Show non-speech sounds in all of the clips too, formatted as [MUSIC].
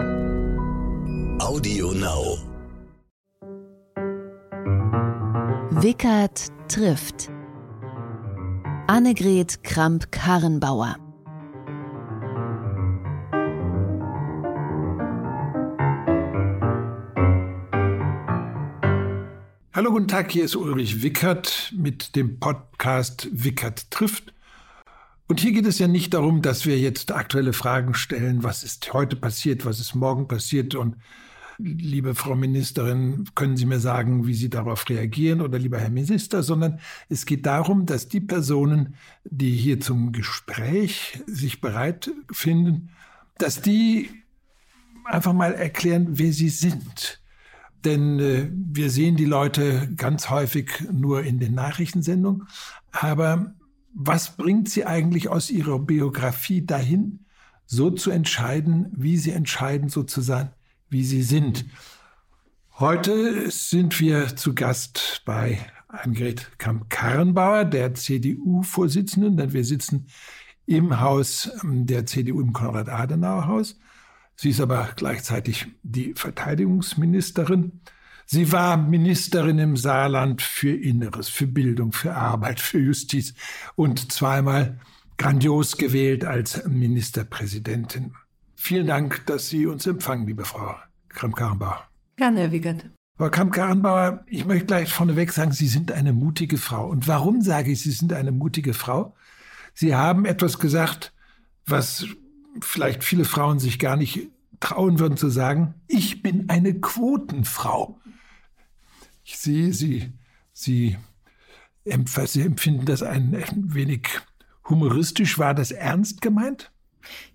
Audio Now. Wickert trifft. Annegret Kramp-Karrenbauer. Hallo, guten Tag, hier ist Ulrich Wickert mit dem Podcast Wickert trifft. Und hier geht es ja nicht darum, dass wir jetzt aktuelle Fragen stellen, was ist heute passiert, was ist morgen passiert und liebe Frau Ministerin, können Sie mir sagen, wie Sie darauf reagieren oder lieber Herr Minister, sondern es geht darum, dass die Personen, die hier zum Gespräch sich bereit finden, dass die einfach mal erklären, wer sie sind denn äh, wir sehen die Leute ganz häufig nur in den Nachrichtensendungen. Aber was bringt sie eigentlich aus ihrer Biografie dahin, so zu entscheiden, wie sie entscheiden, so zu sein, wie sie sind? Heute sind wir zu Gast bei Annegret Kamp-Karrenbauer, der CDU-Vorsitzenden, denn wir sitzen im Haus ähm, der CDU im Konrad-Adenauer-Haus. Sie ist aber gleichzeitig die Verteidigungsministerin. Sie war Ministerin im Saarland für Inneres, für Bildung, für Arbeit, für Justiz und zweimal grandios gewählt als Ministerpräsidentin. Vielen Dank, dass Sie uns empfangen, liebe Frau Kramp-Karrenbauer. Gerne, Herr Wiegert. Frau Kramp-Karrenbauer, ich möchte gleich vorneweg sagen, Sie sind eine mutige Frau. Und warum sage ich, Sie sind eine mutige Frau? Sie haben etwas gesagt, was vielleicht viele Frauen sich gar nicht trauen würden zu sagen, ich bin eine Quotenfrau. Ich sehe, Sie, Sie, Sie empfinden das ein, ein wenig humoristisch. War das ernst gemeint?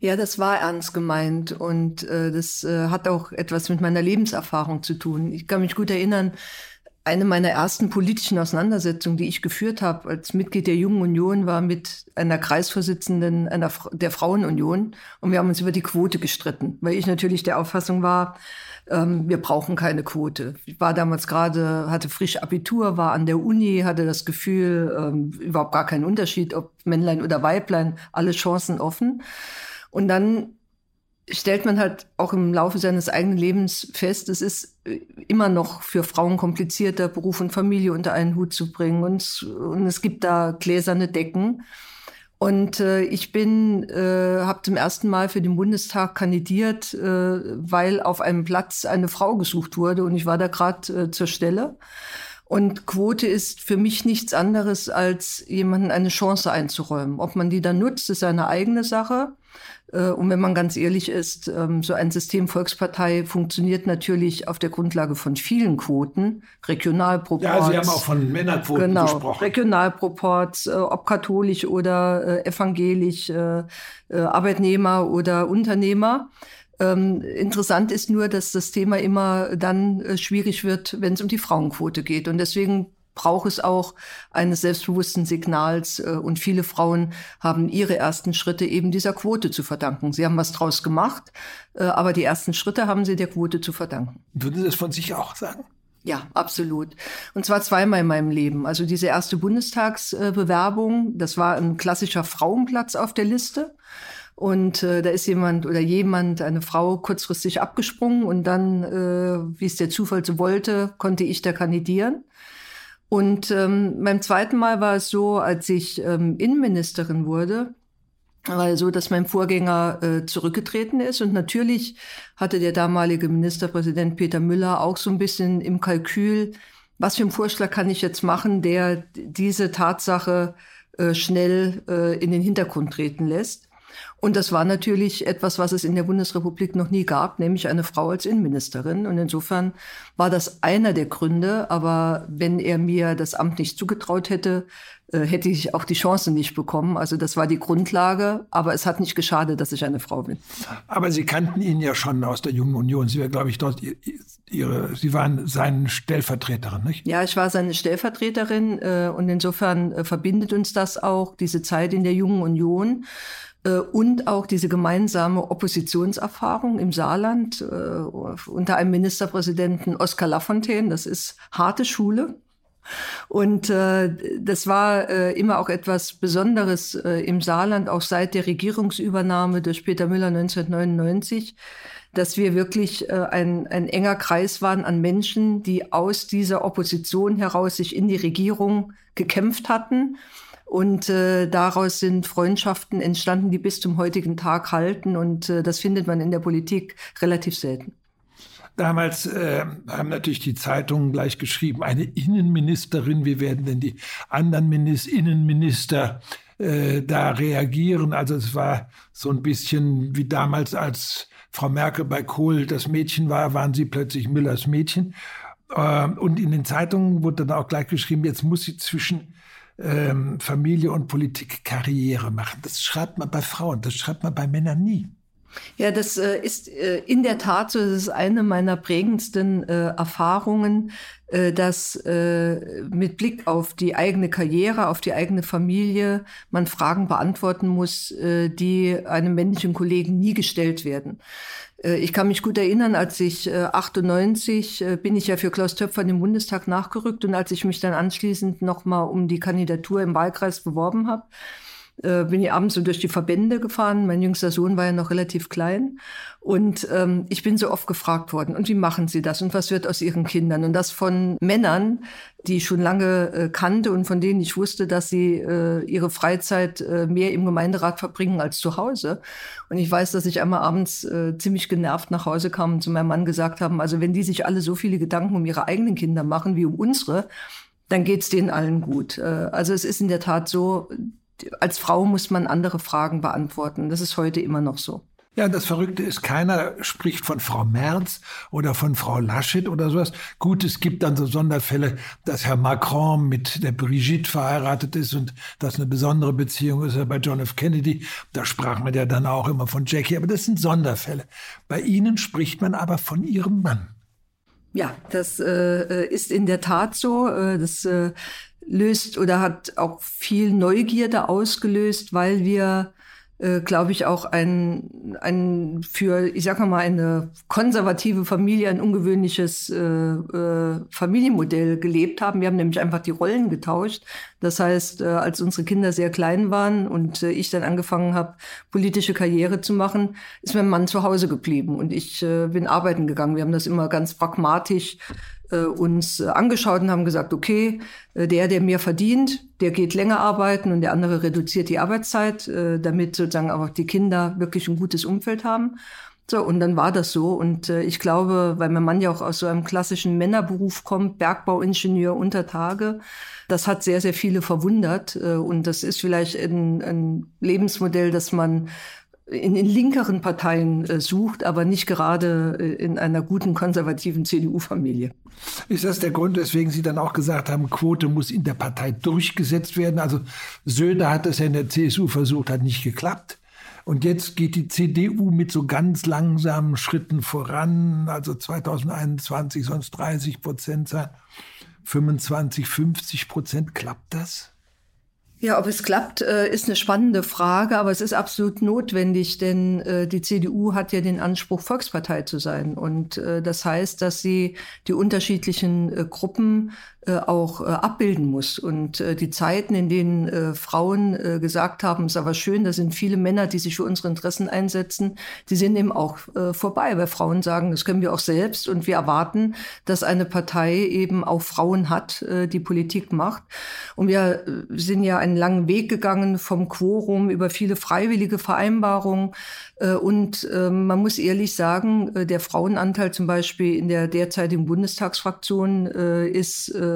Ja, das war ernst gemeint und äh, das äh, hat auch etwas mit meiner Lebenserfahrung zu tun. Ich kann mich gut erinnern, eine meiner ersten politischen Auseinandersetzungen, die ich geführt habe als Mitglied der Jungen Union, war mit einer Kreisvorsitzenden einer, der Frauenunion. Und wir haben uns über die Quote gestritten, weil ich natürlich der Auffassung war, ähm, wir brauchen keine Quote. Ich war damals gerade, hatte frisch Abitur, war an der Uni, hatte das Gefühl, ähm, überhaupt gar keinen Unterschied, ob Männlein oder Weiblein, alle Chancen offen. Und dann stellt man halt auch im Laufe seines eigenen Lebens fest, es ist äh, immer noch für Frauen komplizierter, Beruf und Familie unter einen Hut zu bringen. Und, und es gibt da gläserne Decken. Und äh, ich bin, äh, habe zum ersten Mal für den Bundestag kandidiert, äh, weil auf einem Platz eine Frau gesucht wurde und ich war da gerade äh, zur Stelle. Und Quote ist für mich nichts anderes, als jemanden eine Chance einzuräumen. Ob man die dann nutzt, ist eine eigene Sache. Äh, und wenn man ganz ehrlich ist, ähm, so ein System Volkspartei funktioniert natürlich auf der Grundlage von vielen Quoten, Regionalproports. Ja, Sie haben auch von Männerquoten genau, gesprochen. Regionalproports, äh, ob katholisch oder äh, evangelisch, Arbeitnehmer oder Unternehmer. Ähm, interessant ist nur, dass das Thema immer dann äh, schwierig wird, wenn es um die Frauenquote geht. Und deswegen braucht es auch eines selbstbewussten Signals. Äh, und viele Frauen haben ihre ersten Schritte eben dieser Quote zu verdanken. Sie haben was draus gemacht, äh, aber die ersten Schritte haben sie der Quote zu verdanken. Würden Sie das von sich auch sagen? Ja, absolut. Und zwar zweimal in meinem Leben. Also diese erste Bundestagsbewerbung, das war ein klassischer Frauenplatz auf der Liste. Und äh, da ist jemand oder jemand, eine Frau, kurzfristig abgesprungen und dann, äh, wie es der Zufall so wollte, konnte ich da kandidieren. Und ähm, beim zweiten Mal war es so, als ich ähm, Innenministerin wurde, war es so, dass mein Vorgänger äh, zurückgetreten ist. Und natürlich hatte der damalige Ministerpräsident Peter Müller auch so ein bisschen im Kalkül, was für einen Vorschlag kann ich jetzt machen, der diese Tatsache äh, schnell äh, in den Hintergrund treten lässt. Und das war natürlich etwas, was es in der Bundesrepublik noch nie gab, nämlich eine Frau als Innenministerin. Und insofern war das einer der Gründe. Aber wenn er mir das Amt nicht zugetraut hätte, äh, hätte ich auch die Chance nicht bekommen. Also das war die Grundlage. Aber es hat nicht geschadet, dass ich eine Frau bin. Aber Sie kannten ihn ja schon aus der Jungen Union. Sie war, glaube ich, dort ihre, Sie waren seine Stellvertreterin, nicht? Ja, ich war seine Stellvertreterin. Äh, und insofern äh, verbindet uns das auch, diese Zeit in der Jungen Union. Äh, und auch diese gemeinsame Oppositionserfahrung im Saarland äh, unter einem Ministerpräsidenten Oskar Lafontaine. Das ist harte Schule. Und äh, das war äh, immer auch etwas Besonderes äh, im Saarland, auch seit der Regierungsübernahme durch Peter Müller 1999 dass wir wirklich äh, ein, ein enger Kreis waren an Menschen, die aus dieser Opposition heraus sich in die Regierung gekämpft hatten. Und äh, daraus sind Freundschaften entstanden, die bis zum heutigen Tag halten. Und äh, das findet man in der Politik relativ selten. Damals äh, haben natürlich die Zeitungen gleich geschrieben, eine Innenministerin, wie werden denn die anderen Minister, Innenminister äh, da reagieren? Also es war so ein bisschen wie damals, als Frau Merkel bei Kohl das Mädchen war, waren sie plötzlich Müllers Mädchen. Äh, und in den Zeitungen wurde dann auch gleich geschrieben, jetzt muss sie zwischen ähm, Familie und Politik Karriere machen. Das schreibt man bei Frauen, das schreibt man bei Männern nie. Ja, das äh, ist äh, in der Tat so. Das ist eine meiner prägendsten äh, Erfahrungen, äh, dass äh, mit Blick auf die eigene Karriere, auf die eigene Familie man Fragen beantworten muss, äh, die einem männlichen Kollegen nie gestellt werden. Ich kann mich gut erinnern, als ich 98 bin ich ja für Klaus Töpfer in den Bundestag nachgerückt und als ich mich dann anschließend nochmal um die Kandidatur im Wahlkreis beworben habe, äh, bin ich abends so durch die Verbände gefahren. Mein jüngster Sohn war ja noch relativ klein. Und ähm, ich bin so oft gefragt worden, und wie machen Sie das? Und was wird aus Ihren Kindern? Und das von Männern, die ich schon lange äh, kannte und von denen ich wusste, dass sie äh, ihre Freizeit äh, mehr im Gemeinderat verbringen als zu Hause. Und ich weiß, dass ich einmal abends äh, ziemlich genervt nach Hause kam und zu meinem Mann gesagt haben, also wenn die sich alle so viele Gedanken um ihre eigenen Kinder machen wie um unsere, dann geht's denen allen gut. Äh, also es ist in der Tat so, als Frau muss man andere Fragen beantworten. Das ist heute immer noch so. Ja, das Verrückte ist, keiner spricht von Frau Merz oder von Frau Laschet oder sowas. Gut, es gibt dann so Sonderfälle, dass Herr Macron mit der Brigitte verheiratet ist und das eine besondere Beziehung ist bei John F. Kennedy. Da sprach man ja dann auch immer von Jackie, aber das sind Sonderfälle. Bei Ihnen spricht man aber von Ihrem Mann. Ja, das äh, ist in der Tat so. Äh, das äh, löst oder hat auch viel Neugierde ausgelöst, weil wir äh, glaube ich, auch ein, ein für, ich sag mal, eine konservative Familie ein ungewöhnliches äh, äh, Familienmodell gelebt haben. Wir haben nämlich einfach die Rollen getauscht. Das heißt, äh, als unsere Kinder sehr klein waren und äh, ich dann angefangen habe, politische Karriere zu machen, ist mein Mann zu Hause geblieben und ich äh, bin arbeiten gegangen. Wir haben das immer ganz pragmatisch uns angeschaut und haben gesagt, okay, der, der mehr verdient, der geht länger arbeiten und der andere reduziert die Arbeitszeit, damit sozusagen auch die Kinder wirklich ein gutes Umfeld haben. So, und dann war das so. Und äh, ich glaube, weil mein Mann ja auch aus so einem klassischen Männerberuf kommt, Bergbauingenieur unter Tage, das hat sehr, sehr viele verwundert. Äh, und das ist vielleicht ein, ein Lebensmodell, das man in den linkeren Parteien äh, sucht, aber nicht gerade äh, in einer guten konservativen CDU-Familie. Ist das der Grund, weswegen Sie dann auch gesagt haben, Quote muss in der Partei durchgesetzt werden? Also Söder hat das ja in der CSU versucht, hat nicht geklappt. Und jetzt geht die CDU mit so ganz langsamen Schritten voran. Also 2021 sonst 30 Prozent sein, 25, 50 Prozent. Klappt das? Ja, ob es klappt, äh, ist eine spannende Frage, aber es ist absolut notwendig, denn äh, die CDU hat ja den Anspruch, Volkspartei zu sein. Und äh, das heißt, dass sie die unterschiedlichen Gruppen auch abbilden muss. Und die Zeiten, in denen Frauen gesagt haben, ist aber schön, da sind viele Männer, die sich für unsere Interessen einsetzen, die sind eben auch vorbei, weil Frauen sagen, das können wir auch selbst und wir erwarten, dass eine Partei eben auch Frauen hat, die Politik macht. Und wir sind ja ein einen langen Weg gegangen vom Quorum über viele freiwillige Vereinbarungen. Äh, und ähm, man muss ehrlich sagen, äh, der Frauenanteil zum Beispiel in der derzeitigen Bundestagsfraktion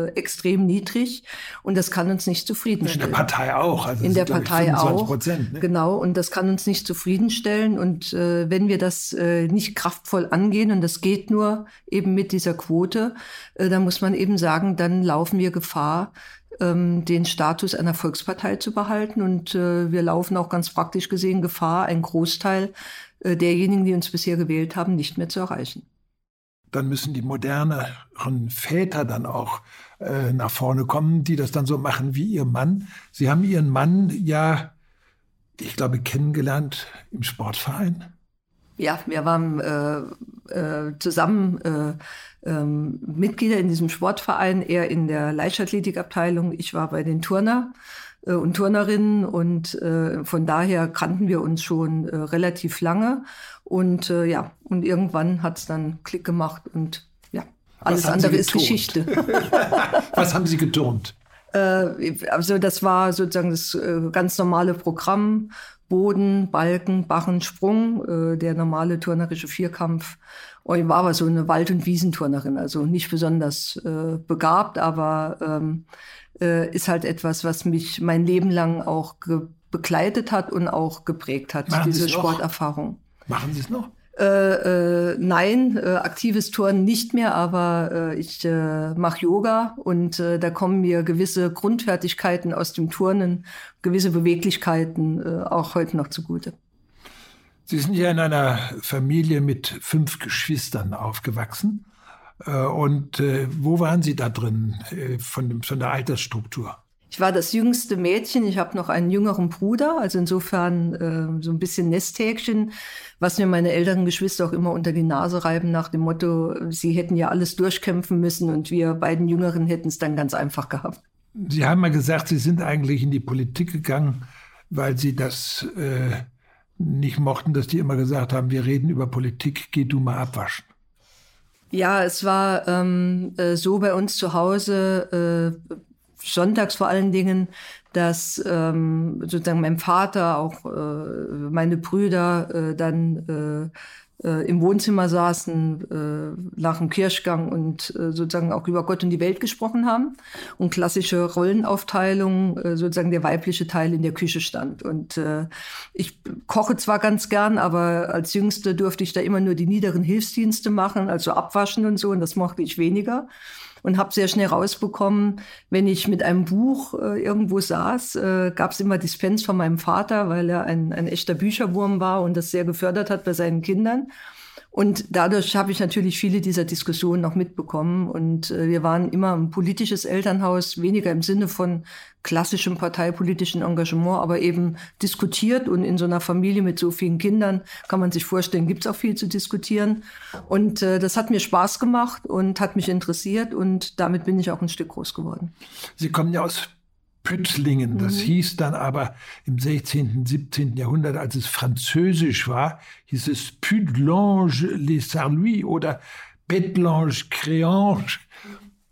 äh, extrem niedrig. Und das kann uns nicht zufriedenstellen. In der Partei auch. Also in der Partei auch. Prozent, ne? Genau. Und das kann uns nicht zufriedenstellen. Und wenn wir das nicht kraftvoll angehen, und das geht nur eben mit dieser Quote, dann muss man eben sagen, dann laufen wir Gefahr, ähm, den Status einer Volkspartei zu behalten. Und äh, wir laufen auch ganz praktisch gesehen Gefahr, einen Großteil äh, derjenigen, die uns bisher gewählt haben, nicht mehr zu erreichen. Dann müssen die moderneren Väter dann auch äh, nach vorne kommen, die das dann so machen wie ihr Mann. Sie haben ihren Mann ja, ich glaube, kennengelernt im Sportverein. Ja, wir waren äh, äh, zusammen äh, ähm, Mitglieder in diesem Sportverein, er in der Leichtathletikabteilung, ich war bei den Turner äh, und Turnerinnen und äh, von daher kannten wir uns schon relativ lange und ja, und irgendwann hat es dann Klick gemacht und alles andere ist Geschichte. [LAUGHS] Was haben Sie geturnt? Äh, also das war sozusagen das äh, ganz normale Programm. Boden, Balken, Barren, Sprung, äh, der normale turnerische Vierkampf. Und ich war aber so eine Wald- und Wiesenturnerin, also nicht besonders begabt, aber ähm, äh, ist halt etwas, was mich mein Leben lang auch begleitet hat und auch geprägt hat, Machen diese Sporterfahrung. Machen Sie es noch? Äh, äh, nein, äh, aktives Touren nicht mehr, aber äh, ich äh, mache Yoga und da kommen mir gewisse Grundfertigkeiten aus dem Turnen, gewisse Beweglichkeiten auch heute noch zugute. Sie sind ja in einer Familie mit fünf Geschwistern aufgewachsen. Und wo waren Sie da drin von, von der Altersstruktur? Ich war das jüngste Mädchen. Ich habe noch einen jüngeren Bruder, also insofern äh, so ein bisschen Nesthäkchen, was mir meine älteren Geschwister auch immer unter die Nase reiben nach dem Motto, sie hätten ja alles durchkämpfen müssen und wir beiden Jüngeren hätten es dann ganz einfach gehabt. Sie haben mal gesagt, Sie sind eigentlich in die Politik gegangen, weil Sie das äh, nicht mochten, dass die immer gesagt haben, wir reden über Politik, geh du mal abwaschen. Ja, es war ähm, äh, so bei uns zu Hause. Äh, sonntags vor allen Dingen, dass ähm, sozusagen mein Vater, auch äh, meine Brüder äh, dann äh, äh, im Wohnzimmer saßen äh, nach dem Kirchgang und äh, sozusagen auch über Gott und die Welt gesprochen haben und klassische Rollenaufteilung, äh, sozusagen der weibliche Teil in der Küche stand. Und äh, ich koche zwar ganz gern, aber als Jüngste durfte ich da immer nur die niederen Hilfsdienste machen, also abwaschen und so, und das mochte ich weniger und habe sehr schnell rausbekommen, wenn ich mit einem Buch äh, irgendwo saß, äh, gab es immer Dispens von meinem Vater, weil er ein, ein echter Bücherwurm war und das sehr gefördert hat bei seinen Kindern. Und dadurch habe ich natürlich viele dieser Diskussionen noch mitbekommen. Und äh, wir waren immer ein politisches Elternhaus, weniger im Sinne von klassischem parteipolitischen Engagement, aber eben diskutiert. Und in so einer Familie mit so vielen Kindern kann man sich vorstellen, gibt es auch viel zu diskutieren. Und äh, das hat mir Spaß gemacht und hat mich interessiert. Und damit bin ich auch ein Stück groß geworden. Sie kommen ja aus Püttlingen. Das mhm. hieß dann aber im 16., 17. Jahrhundert, als es französisch war, hieß es Pudlange les Sarlouis oder Betlange Créange.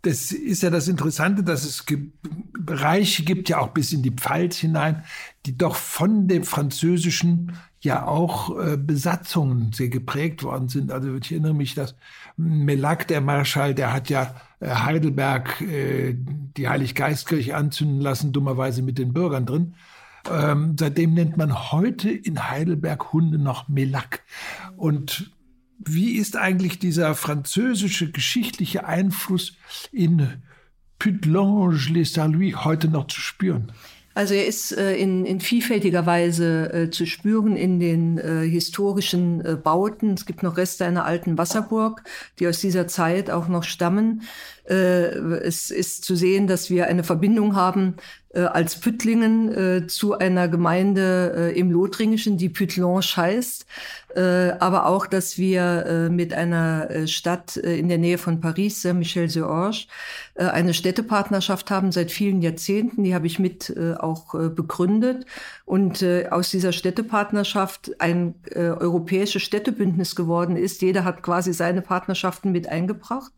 Das ist ja das Interessante, dass es Bereiche gibt, ja auch bis in die Pfalz hinein, die doch von dem Französischen ja auch äh, Besatzungen sehr geprägt worden sind. Also ich erinnere mich, dass Melac, der Marschall, der hat ja äh, Heidelberg äh, die Heiliggeistkirche anzünden lassen, dummerweise mit den Bürgern drin. Ähm, seitdem nennt man heute in Heidelberg Hunde noch Melac. Und wie ist eigentlich dieser französische geschichtliche Einfluss in Pudlange-les-Saint-Louis heute noch zu spüren? Also er ist äh, in, in vielfältiger Weise äh, zu spüren in den äh, historischen äh, Bauten. Es gibt noch Reste einer alten Wasserburg, die aus dieser Zeit auch noch stammen. Äh, es ist zu sehen, dass wir eine Verbindung haben äh, als Püttlingen zu einer Gemeinde im Lothringischen, die Pütlange heißt, aber auch, dass wir mit einer Stadt in der Nähe von Paris, Saint-Michel-sur-Orge, eine Städtepartnerschaft haben seit vielen Jahrzehnten. Die habe ich mit auch begründet und aus dieser Städtepartnerschaft ein europäisches Städtebündnis geworden ist. Jeder hat quasi seine Partnerschaften mit eingebracht.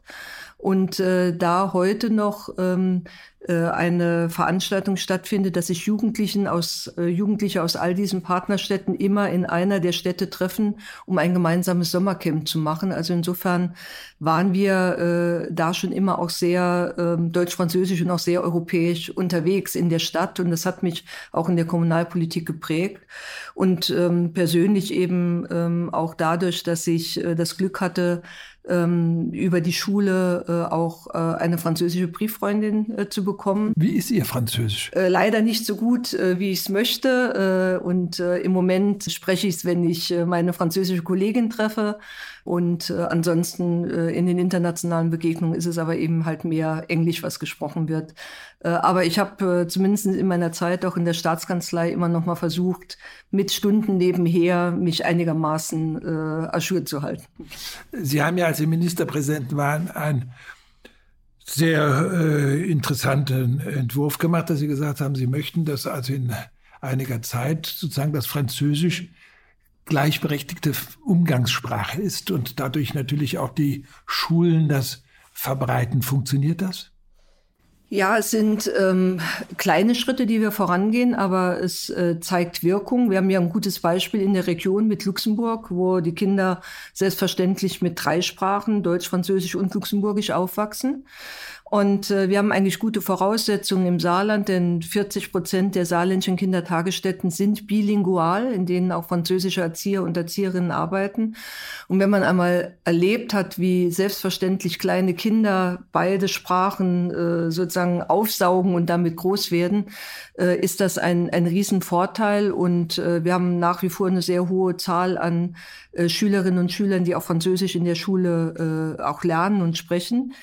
Und äh, da heute noch ähm, äh, eine Veranstaltung stattfindet, dass sich Jugendlichen aus, äh, Jugendliche aus all diesen Partnerstädten immer in einer der Städte treffen, um ein gemeinsames Sommercamp zu machen. Also insofern waren wir äh, da schon immer auch sehr äh, deutsch-französisch und auch sehr europäisch unterwegs in der Stadt. Und das hat mich auch in der Kommunalpolitik geprägt. Und ähm, persönlich eben ähm, auch dadurch, dass ich äh, das Glück hatte, ähm, über die Schule äh, auch äh, eine französische Brieffreundin äh, zu bekommen. Wie ist Ihr Französisch? Äh, leider nicht so gut, äh, wie ich es möchte. Äh, und im Moment spreche ich es, wenn ich meine französische Kollegin treffe. Und ansonsten in den internationalen Begegnungen ist es aber eben halt mehr Englisch, was gesprochen wird. aber ich habe zumindest in meiner Zeit auch in der Staatskanzlei immer noch mal versucht, mit Stunden nebenher mich einigermaßen äh, zu halten. Sie haben ja, als Sie Ministerpräsident waren, ein sehr äh, interessanten Entwurf gemacht, dass Sie gesagt haben, Sie möchten, dass also in einiger Zeit sozusagen das Französisch gleichberechtigte Umgangssprache ist und dadurch natürlich auch die Schulen das verbreiten. Funktioniert das? Ja, es sind ähm, kleine Schritte, die wir vorangehen, aber es äh, zeigt Wirkung. Wir haben ja ein gutes Beispiel in der Region mit Luxemburg, wo die Kinder selbstverständlich mit drei Sprachen, Deutsch, Französisch und Luxemburgisch, aufwachsen. Und äh, wir haben eigentlich gute Voraussetzungen im Saarland, denn 40 Prozent der saarländischen Kindertagesstätten sind bilingual, in denen auch französische Erzieher und Erzieherinnen arbeiten. Und wenn man einmal erlebt hat, wie selbstverständlich kleine Kinder beide Sprachen äh, sozusagen aufsaugen und damit groß werden, äh, ist das ein, ein Riesenvorteil. Und äh, wir haben nach wie vor eine sehr hohe Zahl an äh, Schülerinnen und Schülern, die auch Französisch in der Schule äh, auch lernen und sprechen.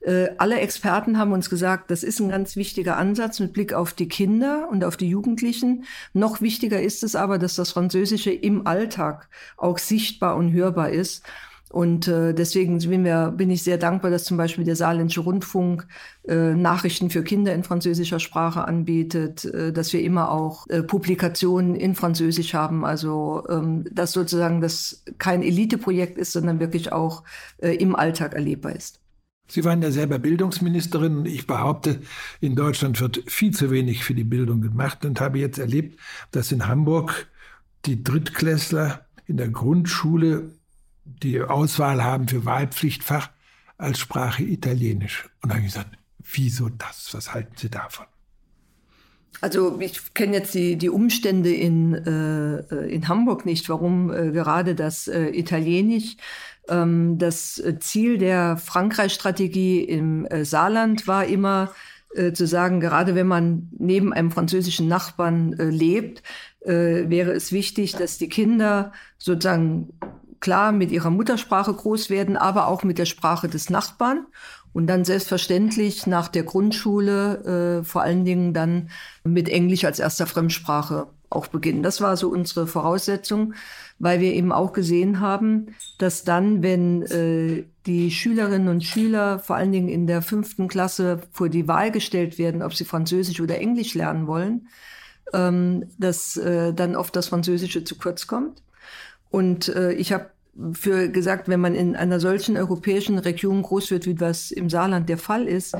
Äh, alle Experten haben uns gesagt, das ist ein ganz wichtiger Ansatz mit Blick auf die Kinder und auf die Jugendlichen. Noch wichtiger ist es aber, dass das Französische im Alltag auch sichtbar und hörbar ist. Und äh, deswegen bin, wir, bin ich sehr dankbar, dass zum Beispiel der Saarländische Rundfunk äh, Nachrichten für Kinder in französischer Sprache anbietet, äh, dass wir immer auch äh, Publikationen in Französisch haben. Also ähm, dass sozusagen das kein Eliteprojekt ist, sondern wirklich auch äh, im Alltag erlebbar ist. Sie waren ja selber Bildungsministerin. Ich behaupte, in Deutschland wird viel zu wenig für die Bildung gemacht und habe jetzt erlebt, dass in Hamburg die Drittklässler in der Grundschule die Auswahl haben für Wahlpflichtfach als Sprache Italienisch. Und da habe ich gesagt, wieso das? Was halten Sie davon? Also ich kenne jetzt die, die Umstände in, äh, in Hamburg nicht, warum äh, gerade das äh, Italienisch. Ähm, das Ziel der Frankreich-Strategie im äh, Saarland war immer äh, zu sagen, gerade wenn man neben einem französischen Nachbarn äh, lebt, wäre es wichtig, dass die Kinder sozusagen klar mit ihrer Muttersprache groß werden, aber auch mit der Sprache des Nachbarn und dann selbstverständlich nach der Grundschule äh, vor allen Dingen dann mit Englisch als erster Fremdsprache auch beginnen. Das war so unsere Voraussetzung weil wir eben auch gesehen haben, dass dann, wenn äh, die Schülerinnen und Schüler vor allen Dingen in der fünften Klasse vor die Wahl gestellt werden, ob sie Französisch oder Englisch lernen wollen, ähm, dass äh, dann oft das Französische zu kurz kommt. Und äh, ich habe für gesagt, wenn man in einer solchen europäischen Region groß wird, wie das im Saarland der Fall ist,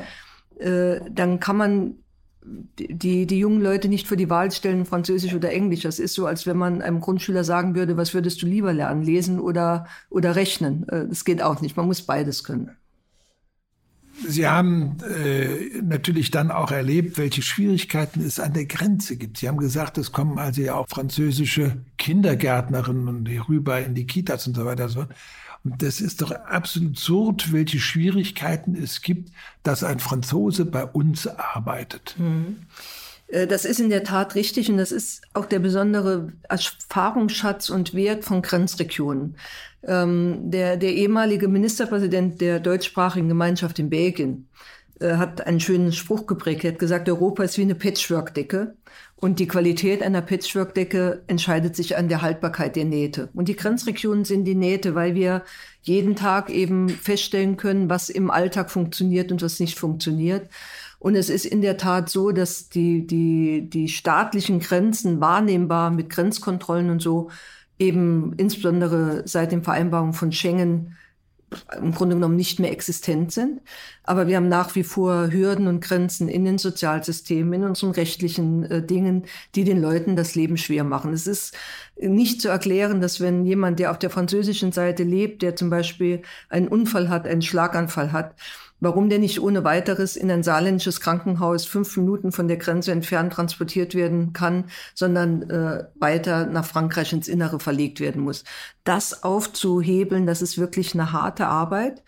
äh, dann kann man die, die jungen Leute nicht für die Wahl stellen, Französisch oder Englisch. Das ist so, als wenn man einem Grundschüler sagen würde, was würdest du lieber lernen, lesen oder, oder rechnen. Äh, das geht auch nicht. Man muss beides können. Sie haben äh, natürlich dann auch erlebt, welche Schwierigkeiten es an der Grenze gibt. Sie haben gesagt, es kommen also ja auch französische Kindergärtnerinnen rüber in die Kitas und so weiter. Und das ist doch absolut absurd, welche Schwierigkeiten es gibt, dass ein Franzose bei uns arbeitet. Mhm. Das ist in der Tat richtig und das ist auch der besondere Erfahrungsschatz und Wert von Grenzregionen. Ähm, der, der ehemalige Ministerpräsident der deutschsprachigen Gemeinschaft in Belgien äh, hat einen schönen Spruch geprägt. Er hat gesagt, Europa ist wie eine Patchwork-Decke und die Qualität einer Patchwork-Decke entscheidet sich an der Haltbarkeit der Nähte. Und die Grenzregionen sind die Nähte, weil wir jeden Tag eben feststellen können, was im Alltag funktioniert und was nicht funktioniert. Und es ist in der Tat so, dass die, die, die staatlichen Grenzen wahrnehmbar mit Grenzkontrollen und so eben insbesondere seit den Vereinbarungen von Schengen im Grunde genommen nicht mehr existent sind. Aber wir haben nach wie vor Hürden und Grenzen in den Sozialsystemen, in unseren rechtlichen äh, Dingen, die den Leuten das Leben schwer machen. Es ist nicht zu erklären, dass wenn jemand, der auf der französischen Seite lebt, der zum Beispiel einen Unfall hat, einen Schlaganfall hat, warum der nicht ohne weiteres in ein saarländisches Krankenhaus fünf Minuten von der Grenze entfernt transportiert werden kann, sondern äh, weiter nach Frankreich ins Innere verlegt werden muss. Das aufzuhebeln, das ist wirklich eine harte Arbeit.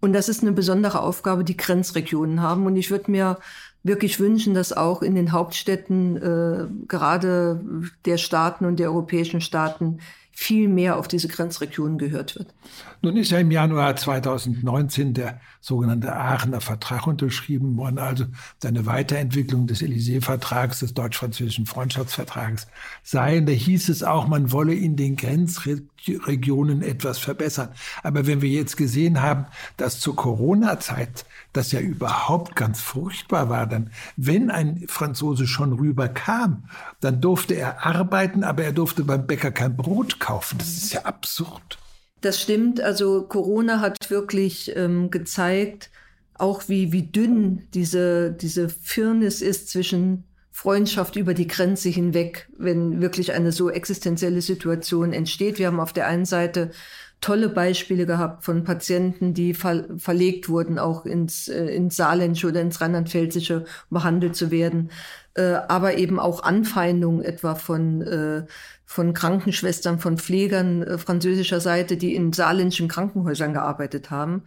Und das ist eine besondere Aufgabe, die Grenzregionen haben. Und ich würde mir wirklich wünschen, dass auch in den Hauptstädten äh, gerade der Staaten und der europäischen Staaten viel mehr auf diese Grenzregionen gehört wird. Nun ist ja im Januar 2019 der sogenannte Aachener Vertrag unterschrieben worden, also seine Weiterentwicklung des Élysée-Vertrags, des deutsch-französischen Freundschaftsvertrags sei. Da hieß es auch, man wolle in den Grenzregionen etwas verbessern. Aber wenn wir jetzt gesehen haben, dass zur Corona-Zeit das ja überhaupt ganz furchtbar war, dann, wenn ein Franzose schon rüberkam, dann durfte er arbeiten, aber er durfte beim Bäcker kein Brot kaufen. Das ist ja absurd. Das stimmt. Also Corona hat wirklich ähm, gezeigt, auch wie, wie dünn diese, diese Firnis ist zwischen Freundschaft über die Grenze hinweg, wenn wirklich eine so existenzielle Situation entsteht. Wir haben auf der einen Seite tolle Beispiele gehabt von Patienten, die ver verlegt wurden, auch ins, äh, ins Saarländische oder ins Rheinland-Pfälzische behandelt zu werden, äh, aber eben auch Anfeindungen etwa von, äh, von Krankenschwestern, von Pflegern äh, französischer Seite, die in saarländischen Krankenhäusern gearbeitet haben.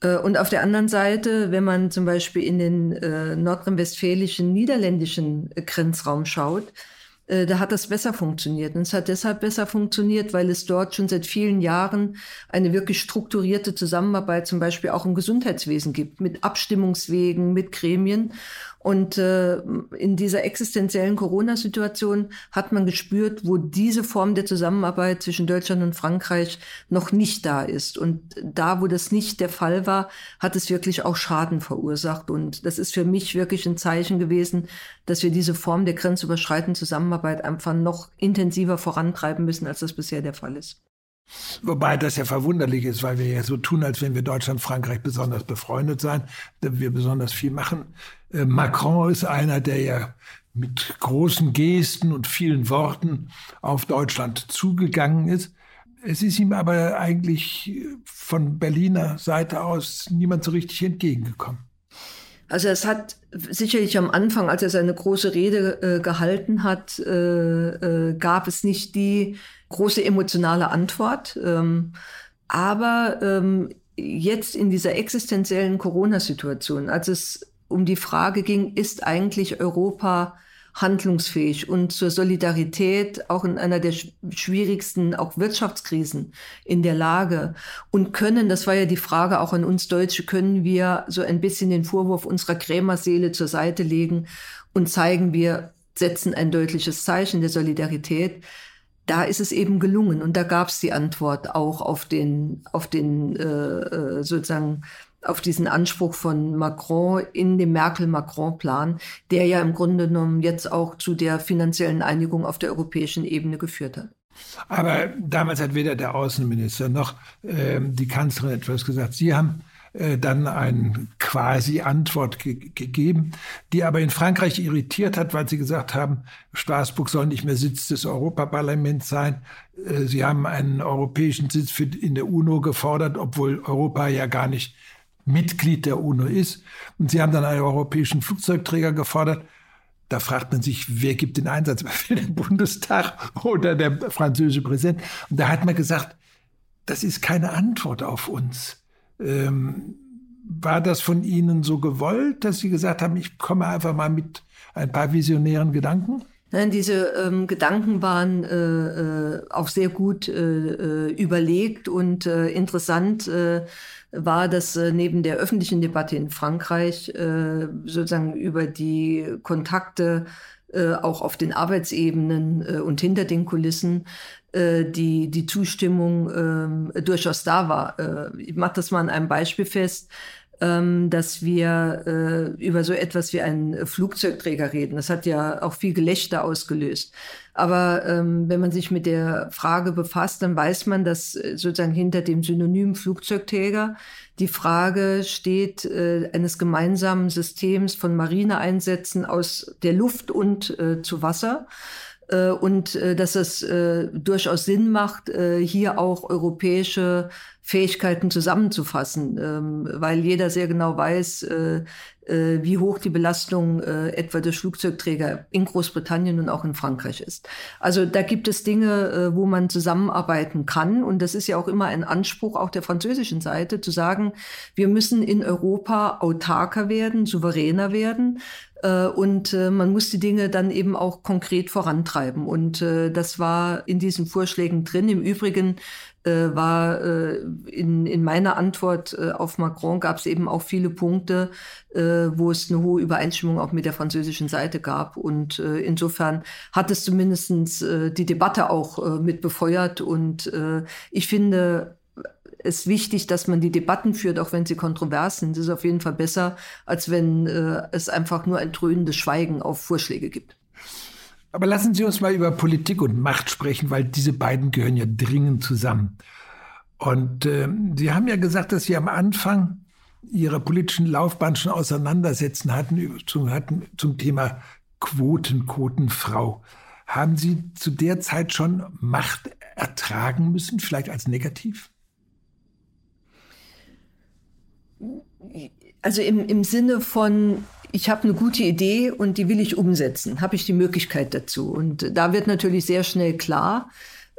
Äh, und auf der anderen Seite, wenn man zum Beispiel in den äh, nordrhein-westfälischen, niederländischen Grenzraum schaut, äh, da hat das besser funktioniert. Und es hat deshalb besser funktioniert, weil es dort schon seit vielen Jahren eine wirklich strukturierte Zusammenarbeit zum Beispiel auch im Gesundheitswesen gibt, mit Abstimmungswegen, mit Gremien. Und äh, in dieser existenziellen Corona-Situation hat man gespürt, wo diese Form der Zusammenarbeit zwischen Deutschland und Frankreich noch nicht da ist. Und da, wo das nicht der Fall war, hat es wirklich auch Schaden verursacht. Und das ist für mich wirklich ein Zeichen gewesen, dass wir diese Form der grenzüberschreitenden Zusammenarbeit einfach noch intensiver vorantreiben müssen, als das bisher der Fall ist. Wobei das ja verwunderlich ist, weil wir ja so tun, als wenn wir Deutschland, Frankreich besonders befreundet seien, wir besonders viel machen. Äh, Macron ist einer, der ja mit großen Gesten und vielen Worten auf Deutschland zugegangen ist. Es ist ihm aber eigentlich von Berliner Seite aus niemand so richtig entgegengekommen. Also es hat sicherlich am Anfang, als er seine große Rede äh, gehalten hat, äh, äh, gab es nicht die große emotionale Antwort. Ähm, aber ähm, jetzt in dieser existenziellen Corona-Situation, als es um die Frage ging, ist eigentlich Europa handlungsfähig und zur Solidarität auch in einer der schwierigsten, auch Wirtschaftskrisen in der Lage und können, das war ja die Frage auch an uns Deutsche, können wir so ein bisschen den Vorwurf unserer Krämerseele zur Seite legen und zeigen, wir setzen ein deutliches Zeichen der Solidarität. Da ist es eben gelungen und da gab es die Antwort auch auf den, auf den äh, äh sozusagen auf diesen Anspruch von Macron in dem Merkel-Macron-Plan, der ja im Grunde genommen jetzt auch zu der finanziellen Einigung auf der europäischen Ebene geführt hat. Aber damals hat weder der Außenminister noch äh, die Kanzlerin etwas gesagt. Sie haben äh, dann eine quasi Antwort ge gegeben, die aber in Frankreich irritiert hat, weil sie gesagt haben, Straßburg soll nicht mehr Sitz des Europaparlaments sein. Äh, sie haben einen europäischen Sitz für, in der UNO gefordert, obwohl Europa ja gar nicht Mitglied der UNO ist. Und sie haben dann einen europäischen Flugzeugträger gefordert. Da fragt man sich, wer gibt den Einsatz? [LAUGHS] Der Bundestag oder der französische Präsident? Und da hat man gesagt, das ist keine Antwort auf uns. Ähm, war das von Ihnen so gewollt, dass Sie gesagt haben, ich komme einfach mal mit ein paar visionären Gedanken? Nein, diese ähm, Gedanken waren äh, äh, auch sehr gut äh, äh überlegt und äh, interessant war, dass äh, neben der öffentlichen Debatte in Frankreich äh, sozusagen über die Kontakte äh, auch auf den Arbeitsebenen äh, und hinter den Kulissen äh, die, die Zustimmung äh, durchaus da war. Äh, ich mache das mal an einem Beispiel fest ähm, dass wir äh, über so etwas wie einen Flugzeugträger reden. Das hat ja auch viel Gelächter ausgelöst. Aber ähm, wenn man sich mit der Frage befasst, dann weiß man, dass äh, sozusagen hinter dem Synonym Flugzeugträger die Frage steht äh, eines gemeinsamen Systems von Marineeinsätzen aus der Luft und äh, zu Wasser äh, und äh, dass es äh, durchaus Sinn macht, äh, hier auch europäische Fähigkeiten zusammenzufassen, ähm, weil jeder sehr genau weiß, äh, äh, wie hoch die Belastung äh, etwa durch Flugzeugträger in Großbritannien und auch in Frankreich ist. Also da gibt es Dinge, äh, wo man zusammenarbeiten kann. Und das ist ja auch immer ein Anspruch auch der französischen Seite, zu sagen, wir müssen in Europa autarker werden, souveräner werden. Äh, und äh, man muss die Dinge dann eben auch konkret vorantreiben. Und äh, das war in diesen Vorschlägen drin. Im Übrigen war in, in meiner Antwort auf Macron gab es eben auch viele Punkte, wo es eine hohe Übereinstimmung auch mit der französischen Seite gab. Und insofern hat es zumindest die Debatte auch mit befeuert. Und ich finde, es wichtig, dass man die Debatten führt, auch wenn sie kontrovers sind. Das ist auf jeden Fall besser, als wenn äh, es einfach nur ein dröhnendes Schweigen auf Vorschläge gibt. Aber lassen Sie uns mal über Politik und Macht sprechen, weil diese beiden gehören ja dringend zusammen. Und äh, Sie haben ja gesagt, dass Sie am Anfang Ihrer politischen Laufbahn schon auseinandersetzen hatten, zum, hatten zum Thema Quoten, Quotenfrau. Haben Sie zu der Zeit schon Macht ertragen müssen, vielleicht als negativ? also im, im Sinne von, ich habe eine gute Idee und die will ich umsetzen, habe ich die Möglichkeit dazu. Und da wird natürlich sehr schnell klar,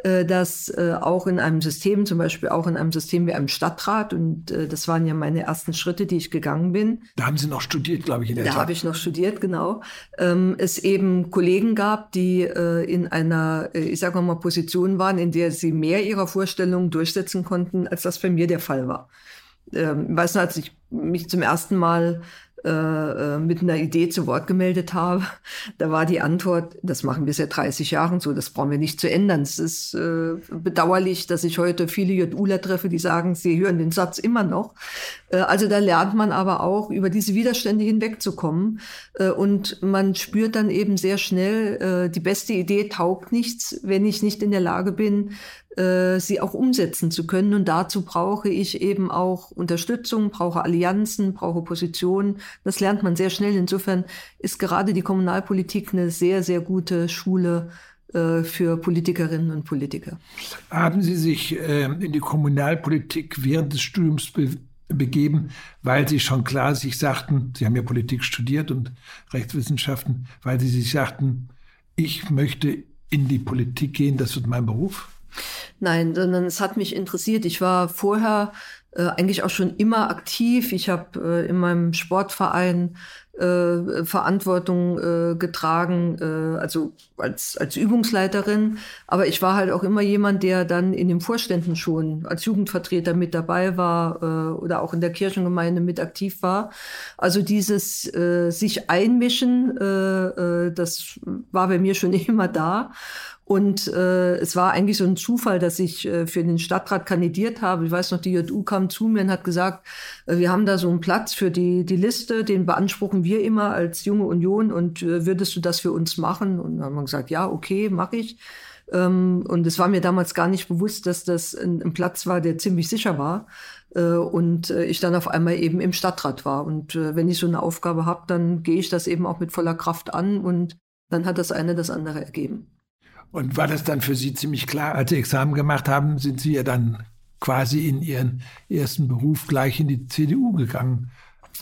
äh, dass äh, auch in einem System, zum Beispiel auch in einem System wie einem Stadtrat, und äh, das waren ja meine ersten Schritte, die ich gegangen bin. Da haben Sie noch studiert, glaube ich, in der Da habe ich noch studiert, genau. Ähm, es eben Kollegen gab, die in einer, ich sage mal, Position waren, in der sie mehr ihrer Vorstellungen durchsetzen konnten, als das bei mir der Fall war ähm, weiß noch, als ich mich zum ersten Mal äh, äh, mit einer Idee zu Wort gemeldet habe, [LAUGHS] da war die Antwort, das machen wir seit 30 Jahren so, das brauchen wir nicht zu ändern. Es ist äh, bedauerlich, dass ich heute viele JUler treffe, die sagen, sie hören den Satz immer noch. Äh, also da lernt man aber auch, über diese Widerstände hinwegzukommen. Äh, und man spürt dann eben sehr schnell, äh, die beste Idee taugt nichts, wenn ich nicht in der Lage bin, äh, sie auch umsetzen zu können. Und dazu brauche ich eben auch Unterstützung, brauche Allianzen, brauche Positionen. Das lernt man sehr schnell. Insofern ist gerade die Kommunalpolitik eine sehr, sehr gute Schule äh, für Politikerinnen und Politiker. Haben Sie sich äh, in die Kommunalpolitik während des Studiums be begeben, weil Sie schon klar sich sagten, Sie haben ja Politik studiert und Rechtswissenschaften, weil Sie sich sagten, ich möchte in die Politik gehen, das wird mein Beruf? Nein, sondern es hat mich interessiert. Ich war vorher äh, eigentlich auch schon immer aktiv. Ich habe äh, in meinem Sportverein äh, Verantwortung äh, getragen, äh, also als, als Übungsleiterin. Aber ich war halt auch immer jemand, der dann in den Vorständen schon als Jugendvertreter mit dabei war äh, oder auch in der Kirchengemeinde mit aktiv war. Also dieses äh, sich einmischen, äh, äh, das war bei mir schon [LAUGHS] immer da. Und äh, es war eigentlich so ein Zufall, dass ich äh, für den Stadtrat kandidiert habe. Ich weiß noch, die JU kam zu mir und hat gesagt, äh, wir haben da so einen Platz für die, die Liste, den beanspruchen wir immer als junge Union und äh, würdest du das für uns machen? Und dann haben wir gesagt, ja, okay, mache ich. Ähm, und es war mir damals gar nicht bewusst, dass das ein, ein Platz war, der ziemlich sicher war. Äh, und äh, ich dann auf einmal eben im Stadtrat war. Und äh, wenn ich so eine Aufgabe habe, dann gehe ich das eben auch mit voller Kraft an und dann hat das eine das andere ergeben. Und war das dann für Sie ziemlich klar, als Sie Examen gemacht haben, sind Sie ja dann quasi in Ihren ersten Beruf gleich in die CDU gegangen?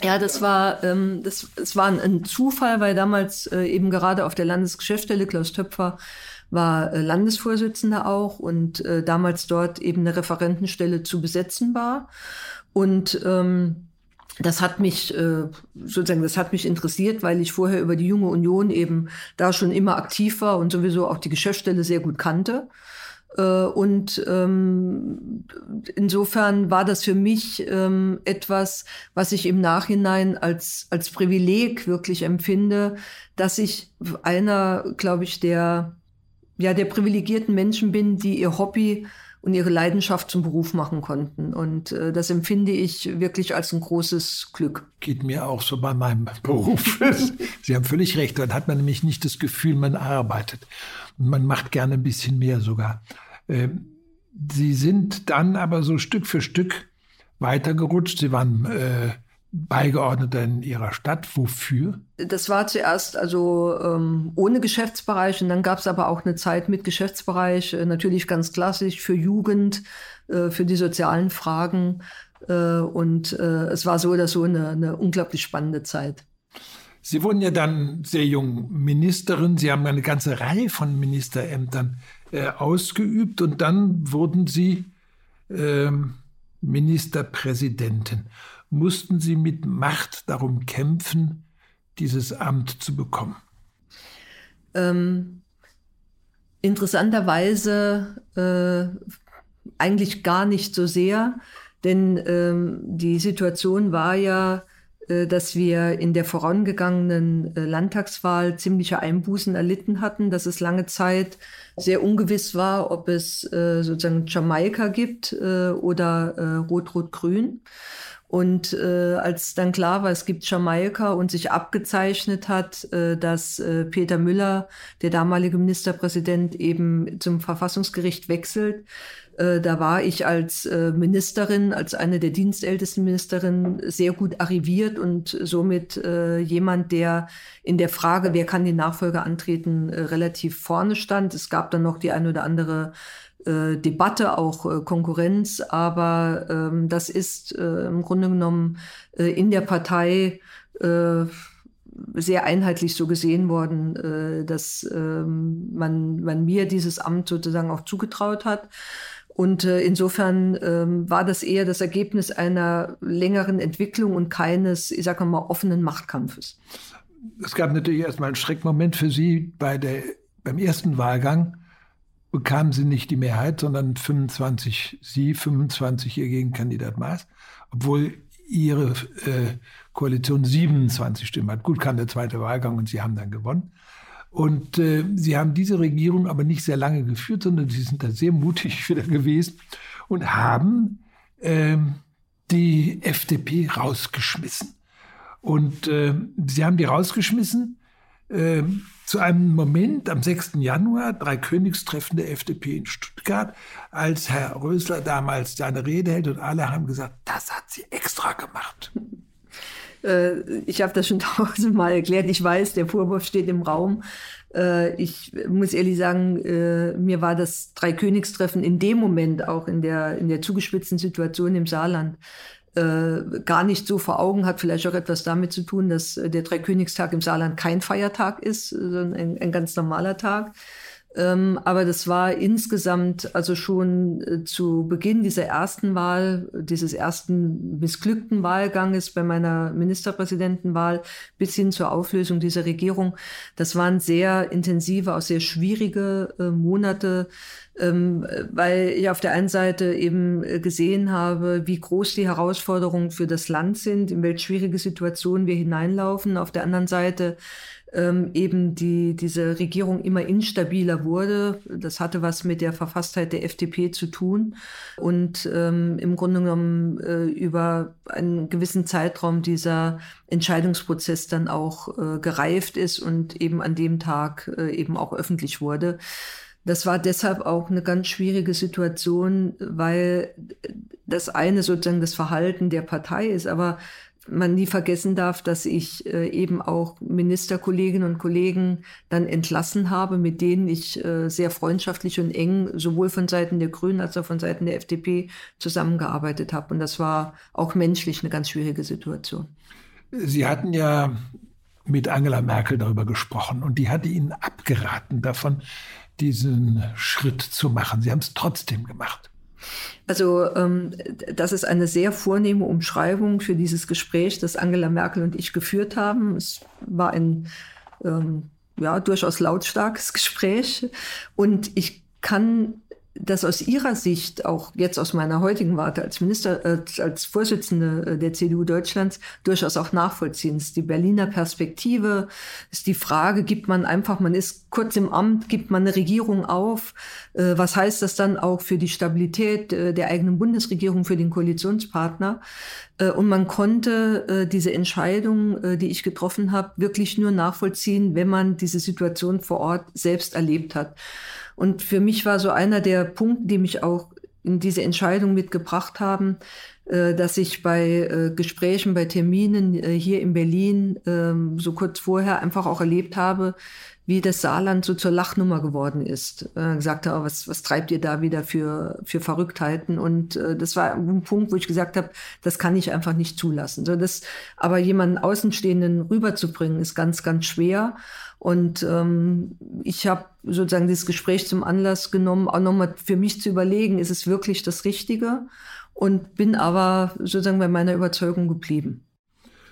Ja, das war, ähm, das, das war ein Zufall, weil damals äh, eben gerade auf der Landesgeschäftsstelle Klaus Töpfer war äh, Landesvorsitzender auch und äh, damals dort eben eine Referentenstelle zu besetzen war. Und ähm, das hat mich äh, sozusagen, das hat mich interessiert, weil ich vorher über die junge Union eben da schon immer aktiv war und sowieso auch die Geschäftsstelle sehr gut kannte. Äh, und ähm, insofern war das für mich ähm, etwas, was ich im Nachhinein als als Privileg wirklich empfinde, dass ich einer, glaube ich, der ja der privilegierten Menschen bin, die ihr Hobby und ihre Leidenschaft zum Beruf machen konnten. Und äh, das empfinde ich wirklich als ein großes Glück. Geht mir auch so bei meinem [LAUGHS] Beruf. Sie haben völlig recht. Dann hat man nämlich nicht das Gefühl, man arbeitet. Und man macht gerne ein bisschen mehr sogar. Ähm, Sie sind dann aber so Stück für Stück weitergerutscht. Sie waren äh, Beigeordneter in Ihrer Stadt. Wofür? Das war zuerst also ähm, ohne Geschäftsbereich und dann gab es aber auch eine Zeit mit Geschäftsbereich, äh, natürlich ganz klassisch für Jugend, äh, für die sozialen Fragen. und es war so oder so eine, eine unglaublich spannende Zeit. Sie wurden ja dann sehr jung Ministerin. Sie haben eine ganze Reihe von Ministerämtern äh, ausgeübt und dann wurden Sie äh, Ministerpräsidentin. Mussten Sie mit Macht darum kämpfen, dieses Amt zu bekommen? Ähm, interessanterweise äh, eigentlich gar nicht so sehr, denn ähm, die Situation war ja, äh, dass wir in der vorangegangenen äh, Landtagswahl ziemliche Einbußen erlitten hatten, dass es lange Zeit sehr ungewiss war, ob es äh, sozusagen Jamaika gibt oder Rot-Rot-Grün. Und äh, als dann klar war, es gibt Jamaika und sich abgezeichnet hat, äh, dass äh, Peter Müller, der damalige Ministerpräsident, eben zum Verfassungsgericht wechselt, äh, da war ich als äh, Ministerin, als eine der dienstältesten Ministerinnen, sehr gut arriviert und somit äh, jemand, der in der Frage, wer kann den Nachfolger antreten, relativ vorne stand. Es gab dann noch die eine oder andere Debatte, auch Konkurrenz, aber ähm, das ist im Grunde genommen in der Partei sehr einheitlich so gesehen worden, dass ähm, man, man mir dieses Amt sozusagen auch zugetraut hat. Und äh, insofern ähm, war das eher das Ergebnis einer längeren Entwicklung und keines, ich sage mal, offenen Machtkampfes. Es gab natürlich erstmal einen Schreckmoment für Sie. Bei der, beim ersten Wahlgang bekamen Sie nicht die Mehrheit, sondern 25 Sie, 25 Ihr Gegenkandidat Maas, obwohl Ihre äh, Koalition 27 Stimmen hat. Gut kam der zweite Wahlgang und Sie haben dann gewonnen. Und äh, sie haben diese Regierung aber nicht sehr lange geführt, sondern sie sind da sehr mutig [LAUGHS] wieder gewesen und haben äh, die FDP rausgeschmissen. Und äh, sie haben die rausgeschmissen äh, zu einem Moment am 6. Januar, drei Königstreffen der FDP in Stuttgart, als Herr Rösler damals seine Rede hält und alle haben gesagt, das hat sie extra gemacht. Äh, ich habe das schon [LAUGHS] tausendmal erklärt. Ich weiß, der Vorwurf steht im Raum. Äh, ich muss ehrlich sagen, äh, mir war das Dreikönigstreffen in dem Moment auch in der, in der zugespitzten Situation im Saarland gar nicht so vor Augen, hat vielleicht auch etwas damit zu tun, dass der Dreikönigstag im Saarland kein Feiertag ist, sondern ein, ein ganz normaler Tag. Ähm, aber das war insgesamt also schon äh, zu Beginn dieser ersten Wahl, dieses ersten missglückten Wahlganges bei meiner Ministerpräsidentenwahl bis hin zur Auflösung dieser Regierung. Das waren sehr intensive, auch sehr schwierige äh, Monate, ähm, weil ich auf der einen Seite eben äh, gesehen habe, wie groß die Herausforderungen für das Land sind, in welche schwierige Situationen wir hineinlaufen. Auf der anderen Seite ähm, eben die, diese Regierung immer instabiler wurde. Das hatte was mit der Verfasstheit der FDP zu tun und ähm, im Grunde genommen äh, über einen gewissen Zeitraum dieser Entscheidungsprozess dann auch äh, gereift ist und eben an dem Tag äh, eben auch öffentlich wurde. Das war deshalb auch eine ganz schwierige Situation, weil das eine sozusagen das Verhalten der Partei ist, aber man nie vergessen darf, dass ich äh, eben auch Ministerkolleginnen und Kollegen dann entlassen habe, mit denen ich äh, sehr freundschaftlich und eng sowohl von Seiten der Grünen als auch von Seiten der FDP zusammengearbeitet habe. Und das war auch menschlich eine ganz schwierige Situation. Sie hatten ja mit Angela Merkel darüber gesprochen und die hatte Ihnen abgeraten davon, diesen Schritt zu machen. Sie haben es trotzdem gemacht. Also ähm, das ist eine sehr vornehme Umschreibung für dieses Gespräch, das Angela Merkel und ich geführt haben. Es war ein ähm, ja, durchaus lautstarkes Gespräch und ich kann das aus Ihrer Sicht, auch jetzt aus meiner heutigen Warte als Minister, äh, als Vorsitzende äh, der CDU Deutschlands, durchaus auch nachvollziehen. Ist die Berliner Perspektive, ist die Frage, gibt man einfach, man ist kurz im Amt, gibt man eine Regierung auf? Äh, was heißt das dann auch für die Stabilität der eigenen Bundesregierung, für den Koalitionspartner? Und man konnte diese Entscheidung, die ich getroffen habe, wirklich nur nachvollziehen, wenn man diese Situation vor Ort selbst erlebt hat. Und für mich war so einer der Punkte, die mich auch in diese Entscheidung mitgebracht haben, äh, dass ich bei äh, Gesprächen, bei Terminen äh, hier in Berlin ähm, so kurz vorher einfach auch erlebt habe, wie das Saarland so zur Lachnummer geworden ist. Äh, gesagt habe, oh, was, was treibt ihr da wieder für, für Verrücktheiten? Und äh, das war ein Punkt, wo ich gesagt habe, das kann ich einfach nicht zulassen. So, das, aber jemanden Außenstehenden rüberzubringen, ist ganz, ganz schwer. Und ähm, ich habe sozusagen dieses Gespräch zum Anlass genommen, auch nochmal für mich zu überlegen, ist es wirklich das Richtige? Und bin aber sozusagen bei meiner Überzeugung geblieben.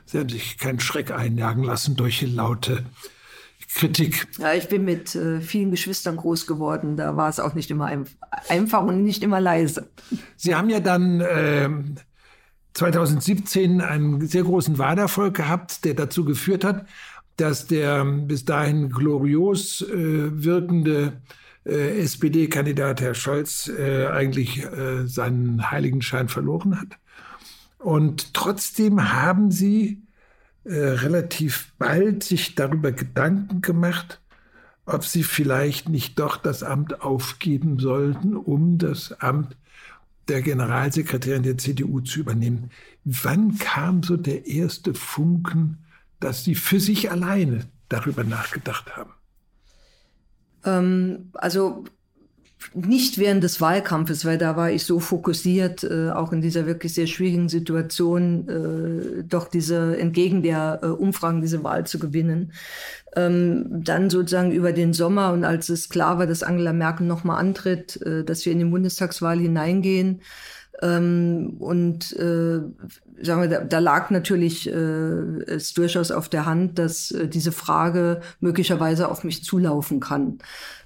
Sie haben sich keinen Schreck einjagen lassen durch laute Kritik. Ja, ich bin mit äh, vielen Geschwistern groß geworden. Da war es auch nicht immer ein, einfach und nicht immer leise. Sie haben ja dann äh, 2017 einen sehr großen Wahlerfolg gehabt, der dazu geführt hat, dass der bis dahin glorios äh, wirkende äh, SPD-Kandidat Herr Scholz äh, eigentlich äh, seinen Heiligenschein verloren hat. Und trotzdem haben Sie äh, relativ bald sich darüber Gedanken gemacht, ob Sie vielleicht nicht doch das Amt aufgeben sollten, um das Amt der Generalsekretärin der CDU zu übernehmen. Wann kam so der erste Funken, dass Sie für sich alleine darüber nachgedacht haben? Ähm, also nicht während des Wahlkampfes, weil da war ich so fokussiert, äh, auch in dieser wirklich sehr schwierigen Situation, äh, doch diese entgegen der äh, Umfragen diese Wahl zu gewinnen. Ähm, dann sozusagen über den Sommer und als es klar war, dass Angela Merkel nochmal antritt, äh, dass wir in die Bundestagswahl hineingehen, ähm, und äh, sagen wir, da, da lag natürlich äh, es durchaus auf der Hand, dass diese Frage möglicherweise auf mich zulaufen kann.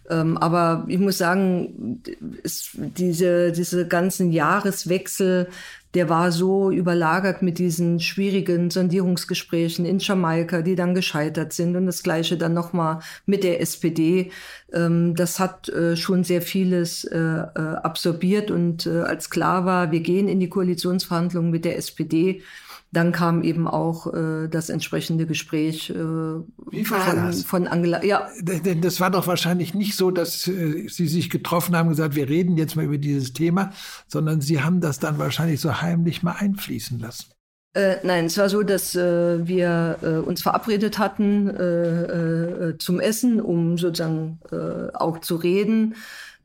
Ähm, aber ich muss sagen, es, diese, diese ganzen Jahreswechsel, der war so überlagert mit diesen schwierigen Sondierungsgesprächen in Jamaika, die dann gescheitert sind und das gleiche dann nochmal mit der SPD. Ähm, das hat äh, schon sehr vieles äh, äh, absorbiert und äh, als klar war, wir gehen in die Koalitionsverhandlungen mit der SPD, dann kam eben auch äh, das entsprechende Gespräch äh, Wie war von, das? von Angela. Ja, Denn das war doch wahrscheinlich nicht so, dass äh, Sie sich getroffen haben und gesagt, wir reden jetzt mal über dieses Thema, sondern Sie haben das dann wahrscheinlich so heimlich mal einfließen lassen. Äh, nein, es war so, dass äh, wir äh, uns verabredet hatten äh, äh, zum Essen, um sozusagen äh, auch zu reden.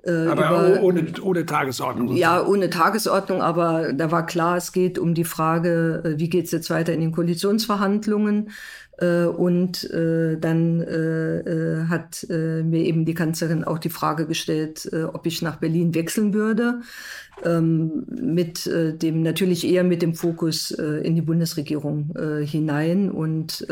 Äh, aber über, ohne, ohne Tagesordnung. Ja, ohne Tagesordnung, aber da war klar, es geht um die Frage, äh, wie geht es jetzt weiter in den Koalitionsverhandlungen. Äh, und dann hat mir eben die Kanzlerin auch die Frage gestellt, ob ich nach Berlin wechseln würde. Ähm, mit dem natürlich eher mit dem Fokus in die Bundesregierung hinein und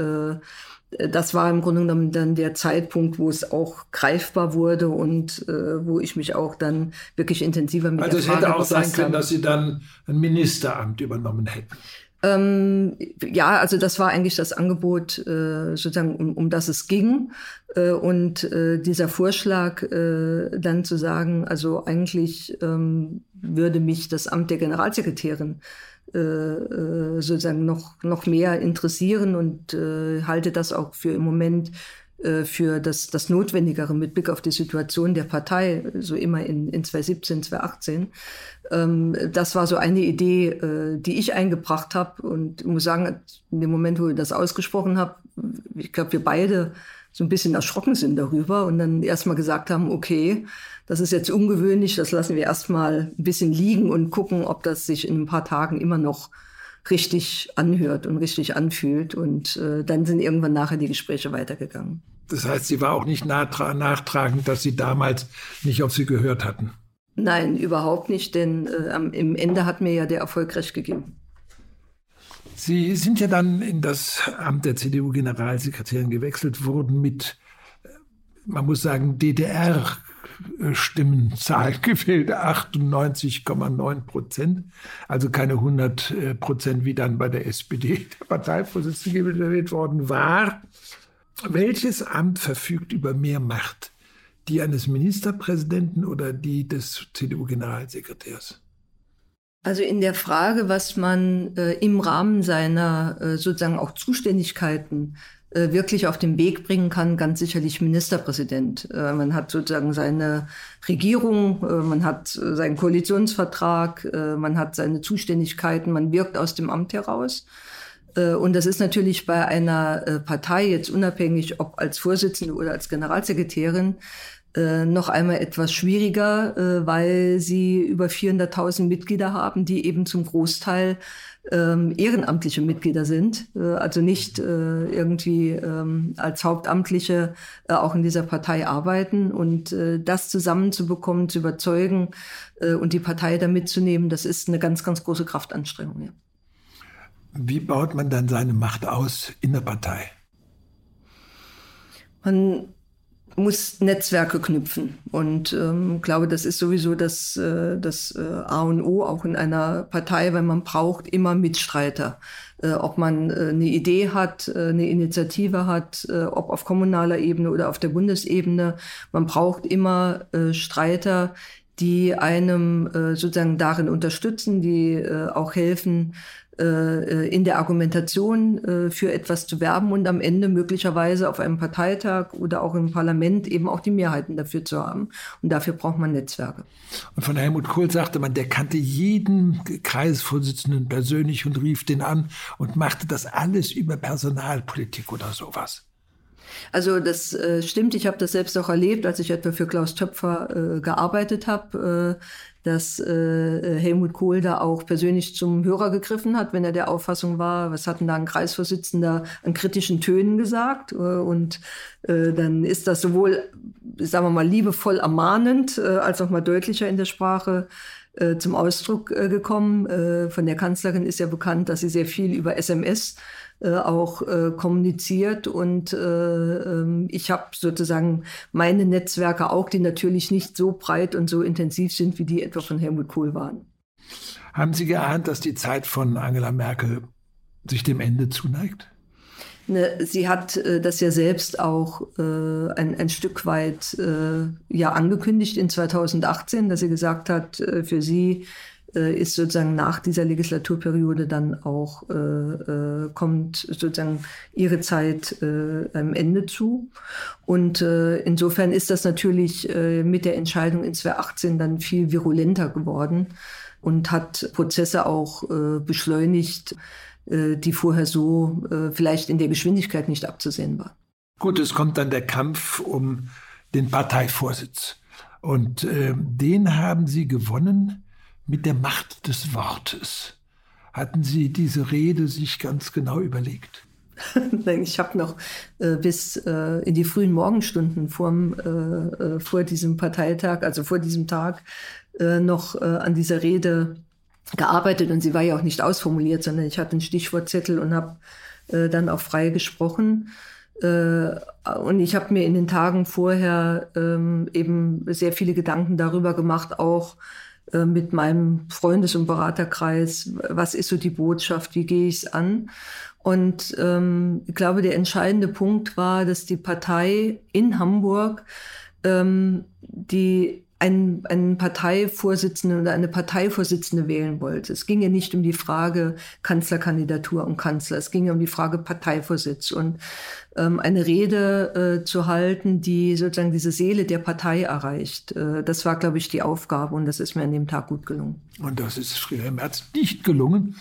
das war im Grunde genommen dann der Zeitpunkt, wo es auch greifbar wurde und äh, wo ich mich auch dann wirklich intensiver mit also Frage Also es hätte auch sein können, dass Sie dann ein Ministeramt übernommen hätten. Ähm, ja, also das war eigentlich das Angebot, äh, sozusagen, um, um das es ging. Äh, und äh, dieser Vorschlag, äh, dann zu sagen, also eigentlich ähm, würde mich das Amt der Generalsekretärin sozusagen noch, noch mehr interessieren und äh, halte das auch für im Moment äh, für das, das Notwendigere mit Blick auf die Situation der Partei, so immer in, in 2017, 2018. Ähm, das war so eine Idee, äh, die ich eingebracht habe und muss sagen, in dem Moment, wo ich das ausgesprochen habe, ich glaube, wir beide so ein bisschen erschrocken sind darüber und dann erstmal gesagt haben, okay, das ist jetzt ungewöhnlich, das lassen wir erstmal ein bisschen liegen und gucken, ob das sich in ein paar Tagen immer noch richtig anhört und richtig anfühlt. Und äh, dann sind irgendwann nachher die Gespräche weitergegangen. Das heißt, sie war auch nicht nachtragend, dass sie damals nicht auf sie gehört hatten. Nein, überhaupt nicht, denn äh, im Ende hat mir ja der Erfolg recht gegeben. Sie sind ja dann in das Amt der CDU-Generalsekretärin gewechselt worden mit, äh, man muss sagen, DDR Stimmenzahl gewählt, 98,9 Prozent. Also keine 100 äh, Prozent, wie dann bei der SPD [LAUGHS] der Parteivorsitzende gewählt worden war. Welches Amt verfügt über mehr Macht? Die eines Ministerpräsidenten oder die des CDU-Generalsekretärs? Also in der Frage, was man äh, im Rahmen seiner äh, sozusagen auch Zuständigkeiten äh, wirklich auf den Weg bringen kann, ganz sicherlich Ministerpräsident. Äh, man hat sozusagen seine Regierung, äh, man hat seinen Koalitionsvertrag, man hat seine Zuständigkeiten, man wirkt aus dem Amt heraus. Und das ist natürlich bei einer Partei jetzt unabhängig, ob als Vorsitzende oder als Generalsekretärin, noch einmal etwas schwieriger, weil sie über 400.000 Mitglieder haben, die eben zum Großteil ähm, ehrenamtliche Mitglieder sind, äh, also nicht äh, irgendwie ähm, als Hauptamtliche äh, auch in dieser Partei arbeiten. Und äh, das zusammenzubekommen, zu überzeugen äh, und die Partei da mitzunehmen, das ist eine ganz, ganz große Kraftanstrengung. Ja. Wie baut man dann seine Macht aus in der Partei? Man muss Netzwerke knüpfen. Und ähm, glaube, das ist sowieso das, äh, das äh, A und O auch in einer Partei, weil man braucht immer Mitstreiter. Äh, ob man äh, eine Idee hat, äh, eine Initiative hat, äh, ob auf kommunaler Ebene oder auf der Bundesebene. Man braucht immer äh, Streiter, die einem äh, sozusagen darin unterstützen, die äh, auch helfen, in der Argumentation äh, für etwas zu werben und am Ende möglicherweise auf einem Parteitag oder auch im Parlament eben auch die Mehrheiten dafür zu haben. Und dafür braucht man Netzwerke. Und von Helmut Kohl sagte man, der kannte jeden Kreisvorsitzenden persönlich und rief den an und machte das alles über Personalpolitik oder sowas. Also das äh, stimmt, ich habe das selbst auch erlebt, als ich etwa für Klaus Töpfer äh, gearbeitet habe, äh, dass äh, Helmut Kohl da auch persönlich zum Hörer gegriffen hat, wenn er der Auffassung war, was hat denn da ein Kreisvorsitzender an kritischen Tönen gesagt? Äh, und äh, dann ist das sowohl, sagen wir mal, liebevoll ermahnend, äh, als auch mal deutlicher in der Sprache äh, zum Ausdruck äh, gekommen. Äh, von der Kanzlerin ist ja bekannt, dass sie sehr viel über SMS äh, auch äh, kommuniziert und äh, ähm, ich habe sozusagen meine Netzwerke auch, die natürlich nicht so breit und so intensiv sind, wie die etwa von Helmut Kohl waren. Haben Sie geahnt, dass die Zeit von Angela Merkel sich dem Ende zuneigt? Ne, sie hat äh, das ja selbst auch äh, ein, ein Stück weit ja angekündigt in 2018, dass sie gesagt hat, für sie ist sozusagen nach dieser Legislaturperiode dann auch äh, äh, kommt sozusagen ihre Zeit äh, am Ende zu. Und äh, insofern ist das natürlich äh, mit der Entscheidung in 2018 dann viel virulenter geworden und hat Prozesse auch äh, beschleunigt, äh, die vorher so äh, vielleicht in der Geschwindigkeit nicht abzusehen waren. Gut, es kommt dann der Kampf um den Parteivorsitz. Und äh, den haben Sie gewonnen mit der Macht des Wortes. Hatten Sie diese Rede sich ganz genau überlegt? [LAUGHS] ich habe noch äh, bis äh, in die frühen Morgenstunden vorm, äh, äh vor diesem Parteitag, also vor diesem Tag, äh, noch äh, an dieser Rede gearbeitet und sie war ja auch nicht ausformuliert, sondern ich hatte einen Stichwortzettel und habe dann auch frei gesprochen. Und ich habe mir in den Tagen vorher ähm, eben sehr viele Gedanken darüber gemacht, auch mit meinem Freundes- und Beraterkreis, was ist so die Botschaft, wie gehe ich es an? Und ähm, ich glaube, der entscheidende Punkt war, dass die Partei in Hamburg ähm, die einen, einen Parteivorsitzenden oder eine Parteivorsitzende wählen wollte. Es ging ja nicht um die Frage Kanzlerkandidatur und Kanzler, es ging ja um die Frage Parteivorsitz und ähm, eine Rede äh, zu halten, die sozusagen diese Seele der Partei erreicht. Äh, das war, glaube ich, die Aufgabe und das ist mir an dem Tag gut gelungen. Und das ist Friedrich Merz nicht gelungen.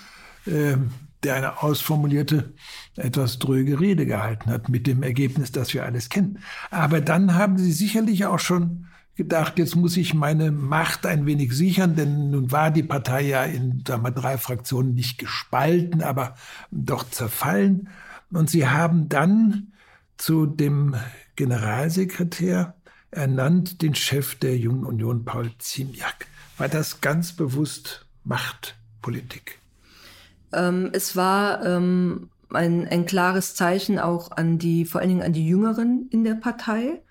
Ähm der eine ausformulierte, etwas dröge Rede gehalten hat, mit dem Ergebnis, das wir alles kennen. Aber dann haben Sie sicherlich auch schon gedacht, jetzt muss ich meine Macht ein wenig sichern, denn nun war die Partei ja in sagen wir, drei Fraktionen nicht gespalten, aber doch zerfallen. Und sie haben dann zu dem Generalsekretär ernannt den Chef der Jungen Union, Paul Ziemiak. War das ganz bewusst Machtpolitik? Ähm, es war ähm, ein, ein klares Zeichen auch an die, vor allen Dingen an die Jüngeren in der Partei.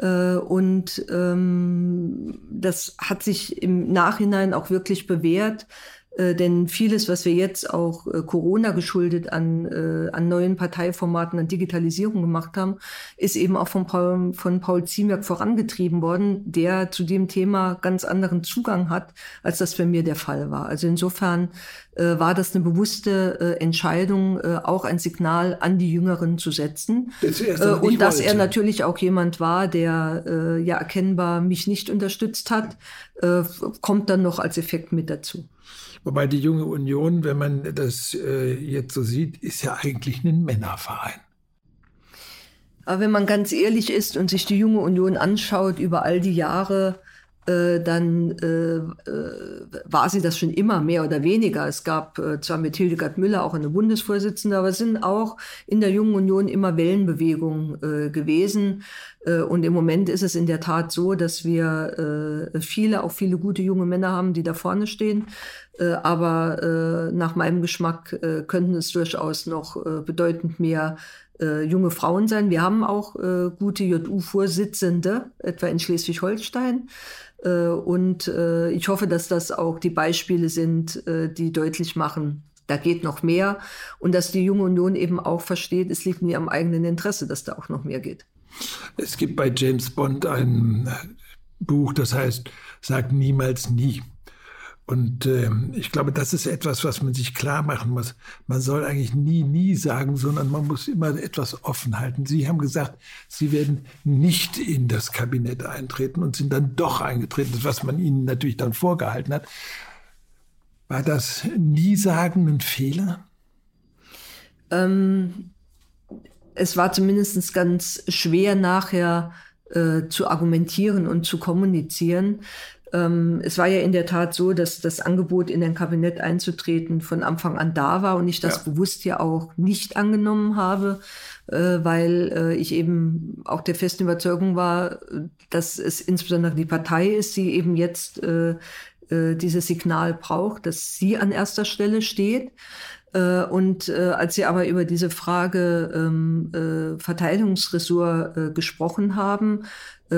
Äh, und ähm, das hat sich im Nachhinein auch wirklich bewährt, Äh, denn vieles, was wir jetzt auch äh, Corona geschuldet an, äh, an neuen Parteiformaten, an Digitalisierung gemacht haben, ist eben auch von Paul, von Paul Ziemiak vorangetrieben worden, der zu dem Thema ganz anderen Zugang hat, als das bei mir der Fall war. Also insofern äh, war das eine bewusste äh, Entscheidung, äh, auch ein Signal an die Jüngeren zu setzen. Das und dass er natürlich auch jemand war, der ja erkennbar mich nicht unterstützt hat, kommt dann noch als Effekt mit dazu. Wobei die junge Union, wenn man das äh, jetzt so sieht, ist ja eigentlich ein Männerverein. Aber wenn man ganz ehrlich ist und sich die junge Union anschaut über all die Jahre, äh, dann äh, äh, war sie das schon immer mehr oder weniger. Es gab äh, zwar mit Hildegard Müller auch eine Bundesvorsitzende, aber es sind auch in der Jungen Union immer Wellenbewegungen äh, gewesen. Äh, und im Moment ist es in der Tat so, dass wir viele, auch viele gute junge Männer haben, die da vorne stehen. aber nach meinem Geschmack könnten es durchaus noch bedeutend mehr junge Frauen sein. Wir haben auch gute JU-Vorsitzende, etwa in Schleswig-Holstein. Äh, und äh, ich hoffe, dass das auch die Beispiele sind, äh, die deutlich machen, da geht noch mehr und dass die junge Union eben auch versteht, es liegt in ihrem eigenen Interesse, dass da auch noch mehr geht. Es gibt bei James Bond ein Buch, das heißt, sag niemals nie. Und äh, ich glaube, das ist etwas, was man sich klar machen muss. Man soll eigentlich nie, nie sagen, sondern man muss immer etwas offen halten. Sie haben gesagt, Sie werden nicht in das Kabinett eintreten und sind dann doch eingetreten, was man Ihnen natürlich dann vorgehalten hat. War das nie sagen ein Fehler? Ähm, es war zumindest ganz schwer nachher äh, zu argumentieren und zu kommunizieren. Ähm, es war ja in der Tat so, dass das Angebot in ein Kabinett einzutreten von Anfang an da war und ich das ja. bewusst ja auch nicht angenommen habe, äh, weil äh, ich eben auch der festen Überzeugung war, dass es insbesondere die Partei ist, die eben jetzt äh, äh dieses Signal braucht, dass sie an erster Stelle steht. Äh, und äh, als Sie aber über diese Frage ähm, äh, Verteidigungsressort äh, gesprochen haben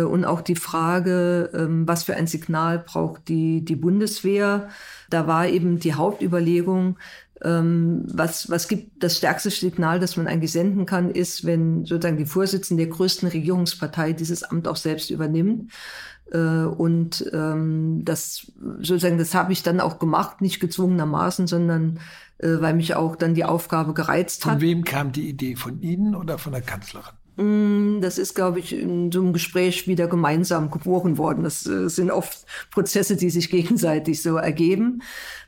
und auch die Frage, ähm, was für ein Signal braucht die, die Bundeswehr, da war eben die Hauptüberlegung, ähm, was, was gibt das stärkste Signal, das man eigentlich senden kann, ist, wenn sozusagen die Vorsitzende der größten Regierungspartei dieses Amt auch selbst übernimmt. Äh, und ähm, das sozusagen, das habe ich dann auch gemacht, nicht gezwungenermaßen, sondern äh, weil mich auch dann die Aufgabe gereizt hat. Von wem kam die Idee? Von Ihnen oder von der Kanzlerin? Mm, das ist, glaube ich, in so einem Gespräch wieder gemeinsam geboren worden. Das äh, sind oft Prozesse, die sich gegenseitig so ergeben.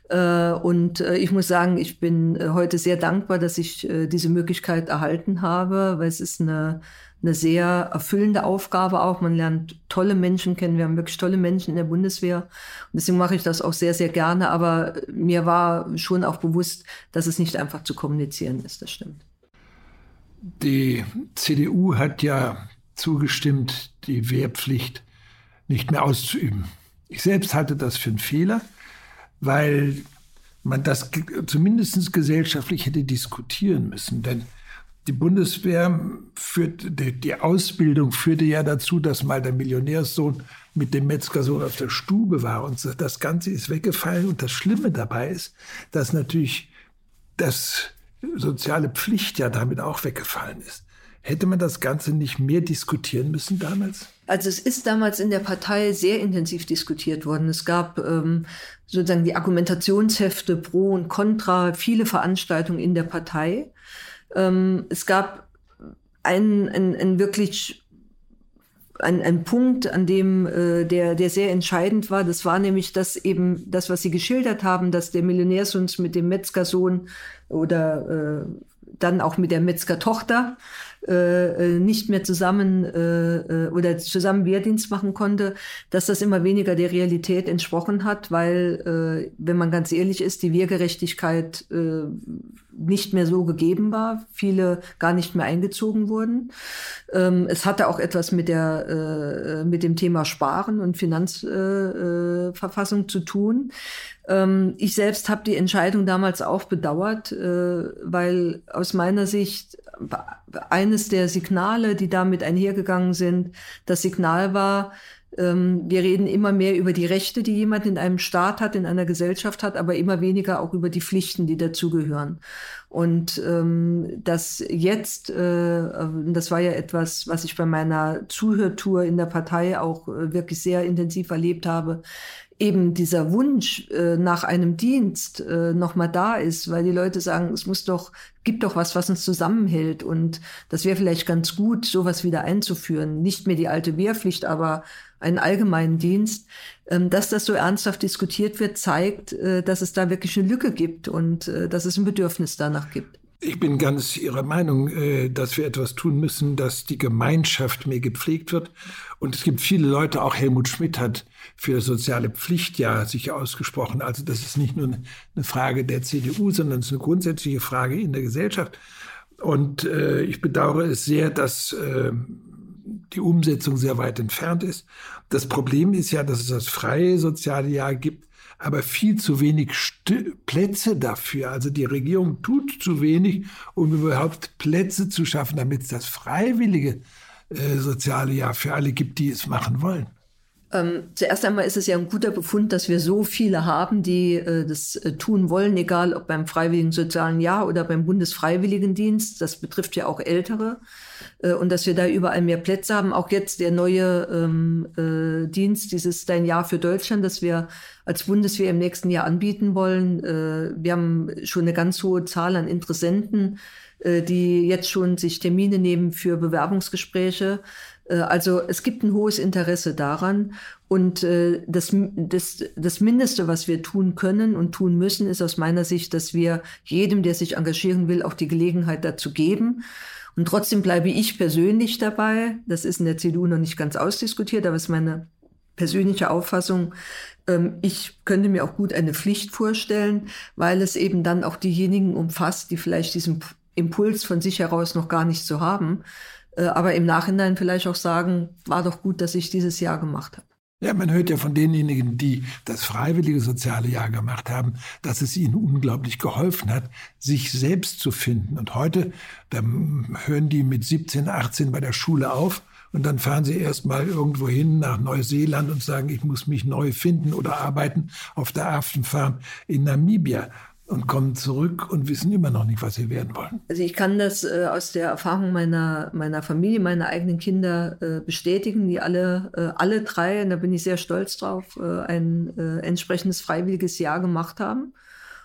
Äh, und äh, ich muss sagen, ich bin heute sehr dankbar, dass ich diese Möglichkeit erhalten habe, weil es ist eine, eine sehr erfüllende Aufgabe auch. Man lernt tolle Menschen kennen. Wir haben wirklich tolle Menschen in der Bundeswehr. Und deswegen mache ich das auch sehr, sehr gerne. Aber mir war schon auch bewusst, dass es nicht einfach zu kommunizieren ist. Das stimmt. Die CDU hat ja zugestimmt, die Wehrpflicht nicht mehr auszuüben. Ich selbst halte das für einen Fehler, weil man das zumindest gesellschaftlich hätte diskutieren müssen. Denn die Bundeswehr führt, die Ausbildung führte ja dazu, dass mal der Millionärssohn mit dem Metzgersohn auf der Stube war und das Ganze ist weggefallen. Und das Schlimme dabei ist, dass natürlich das soziale Pflicht ja damit auch weggefallen ist. Hätte man das Ganze nicht mehr diskutieren müssen damals? Also es ist damals in der Partei sehr intensiv diskutiert worden. Es gab ähm, sozusagen die Argumentationshefte pro und contra, viele Veranstaltungen in der Partei. Ähm, es gab einen, einen, einen wirklich ein, ein Punkt, an dem äh, der, der sehr entscheidend war. Das war nämlich das eben das, was Sie geschildert haben, dass der Millionärsohn mit dem Metzgersohn oder äh, dann auch mit der Metzgertochter äh, äh, nicht mehr zusammen äh, äh, oder zusammen Wehrdienst machen konnte, dass das immer weniger der Realität entsprochen hat, weil, äh, wenn man ganz ehrlich ist, die Wehrgerechtigkeit äh, nicht mehr so gegeben war, viele gar nicht mehr eingezogen wurden. Ähm, es hatte auch etwas mit der äh, mit dem Thema Sparen und Finanzverfassung äh, zu tun. Ähm, ich selbst habe die Entscheidung damals auch bedauert, äh, weil aus meiner Sicht eines der Signale, die damit einhergegangen sind, das Signal war, Ähm, wir reden immer mehr über die Rechte, die jemand in einem Staat hat, in einer Gesellschaft hat, aber immer weniger auch über die Pflichten, die dazugehören. Und ähm, das jetzt, äh, das war ja etwas, was ich bei meiner Zuhörtour in der Partei auch äh, wirklich sehr intensiv erlebt habe, eben dieser Wunsch äh, nach einem Dienst äh, nochmal da ist, weil die Leute sagen, es muss doch, gibt doch was, was uns zusammenhält und das wäre vielleicht ganz gut, sowas wieder einzuführen. Nicht mehr die alte Wehrpflicht, aber einen allgemeinen Dienst. Ähm, dass das so ernsthaft diskutiert wird, zeigt, äh, dass es da wirklich eine Lücke gibt und äh, dass es ein Bedürfnis danach gibt. Ich bin ganz Ihrer Meinung, äh, dass wir etwas tun müssen, dass die Gemeinschaft mehr gepflegt wird. Und es gibt viele Leute, auch Helmut Schmidt hat für soziale Pflicht ja sich ausgesprochen. Also das ist nicht nur eine Frage der CDU, sondern es ist eine grundsätzliche Frage in der Gesellschaft. Und äh, ich bedauere es sehr, dass äh, die Umsetzung sehr weit entfernt ist. Das Problem ist ja, dass es das freie soziale Jahr gibt, aber viel zu wenig St Plätze dafür. Also die Regierung tut zu wenig, um überhaupt Plätze zu schaffen, damit es das freiwillige äh, soziale Jahr für alle gibt, die es machen wollen. Ähm, zuerst einmal ist es ja ein guter Befund, dass wir so viele haben, die äh, das äh, tun wollen, egal ob beim Freiwilligen Sozialen Jahr oder beim Bundesfreiwilligendienst. Das betrifft ja auch Ältere. Äh, und dass wir da überall mehr Plätze haben. Auch jetzt der neue ähm, äh, Dienst, dieses Dein Jahr für Deutschland, das wir als Bundeswehr im nächsten Jahr anbieten wollen. Äh, wir haben schon eine ganz hohe Zahl an Interessenten, äh, die jetzt schon sich Termine nehmen für Bewerbungsgespräche. Äh, also es gibt ein hohes Interesse daran. Und äh, das, das, das Mindeste, was wir tun können und tun müssen, ist aus meiner Sicht, dass wir jedem, der sich engagieren will, auch die Gelegenheit dazu geben. Und trotzdem bleibe ich persönlich dabei. Das ist in der CDU noch nicht ganz ausdiskutiert, aber es ist meine persönliche Auffassung. Ähm, ich könnte mir auch gut eine Pflicht vorstellen, weil es eben dann auch diejenigen umfasst, die vielleicht diesen Impuls von sich heraus noch gar nicht so haben, äh, aber im Nachhinein vielleicht auch sagen, war doch gut, dass ich dieses Jahr gemacht habe. Ja, man hört ja von denjenigen, die das freiwillige soziale Jahr gemacht haben, dass es ihnen unglaublich geholfen hat, sich selbst zu finden. Und heute, da hören die mit 17, 18 bei der Schule auf und dann fahren sie erst mal irgendwo hin nach Neuseeland und sagen, ich muss mich neu finden oder arbeiten auf der Affenfarm in Namibia und kommen zurück und wissen immer noch nicht, was sie werden wollen. Also ich kann das äh, aus der Erfahrung meiner, meiner Familie, meiner eigenen Kinder äh, bestätigen, die alle, äh, alle drei, und da bin ich sehr stolz drauf, äh, ein äh, entsprechendes freiwilliges Jahr gemacht haben.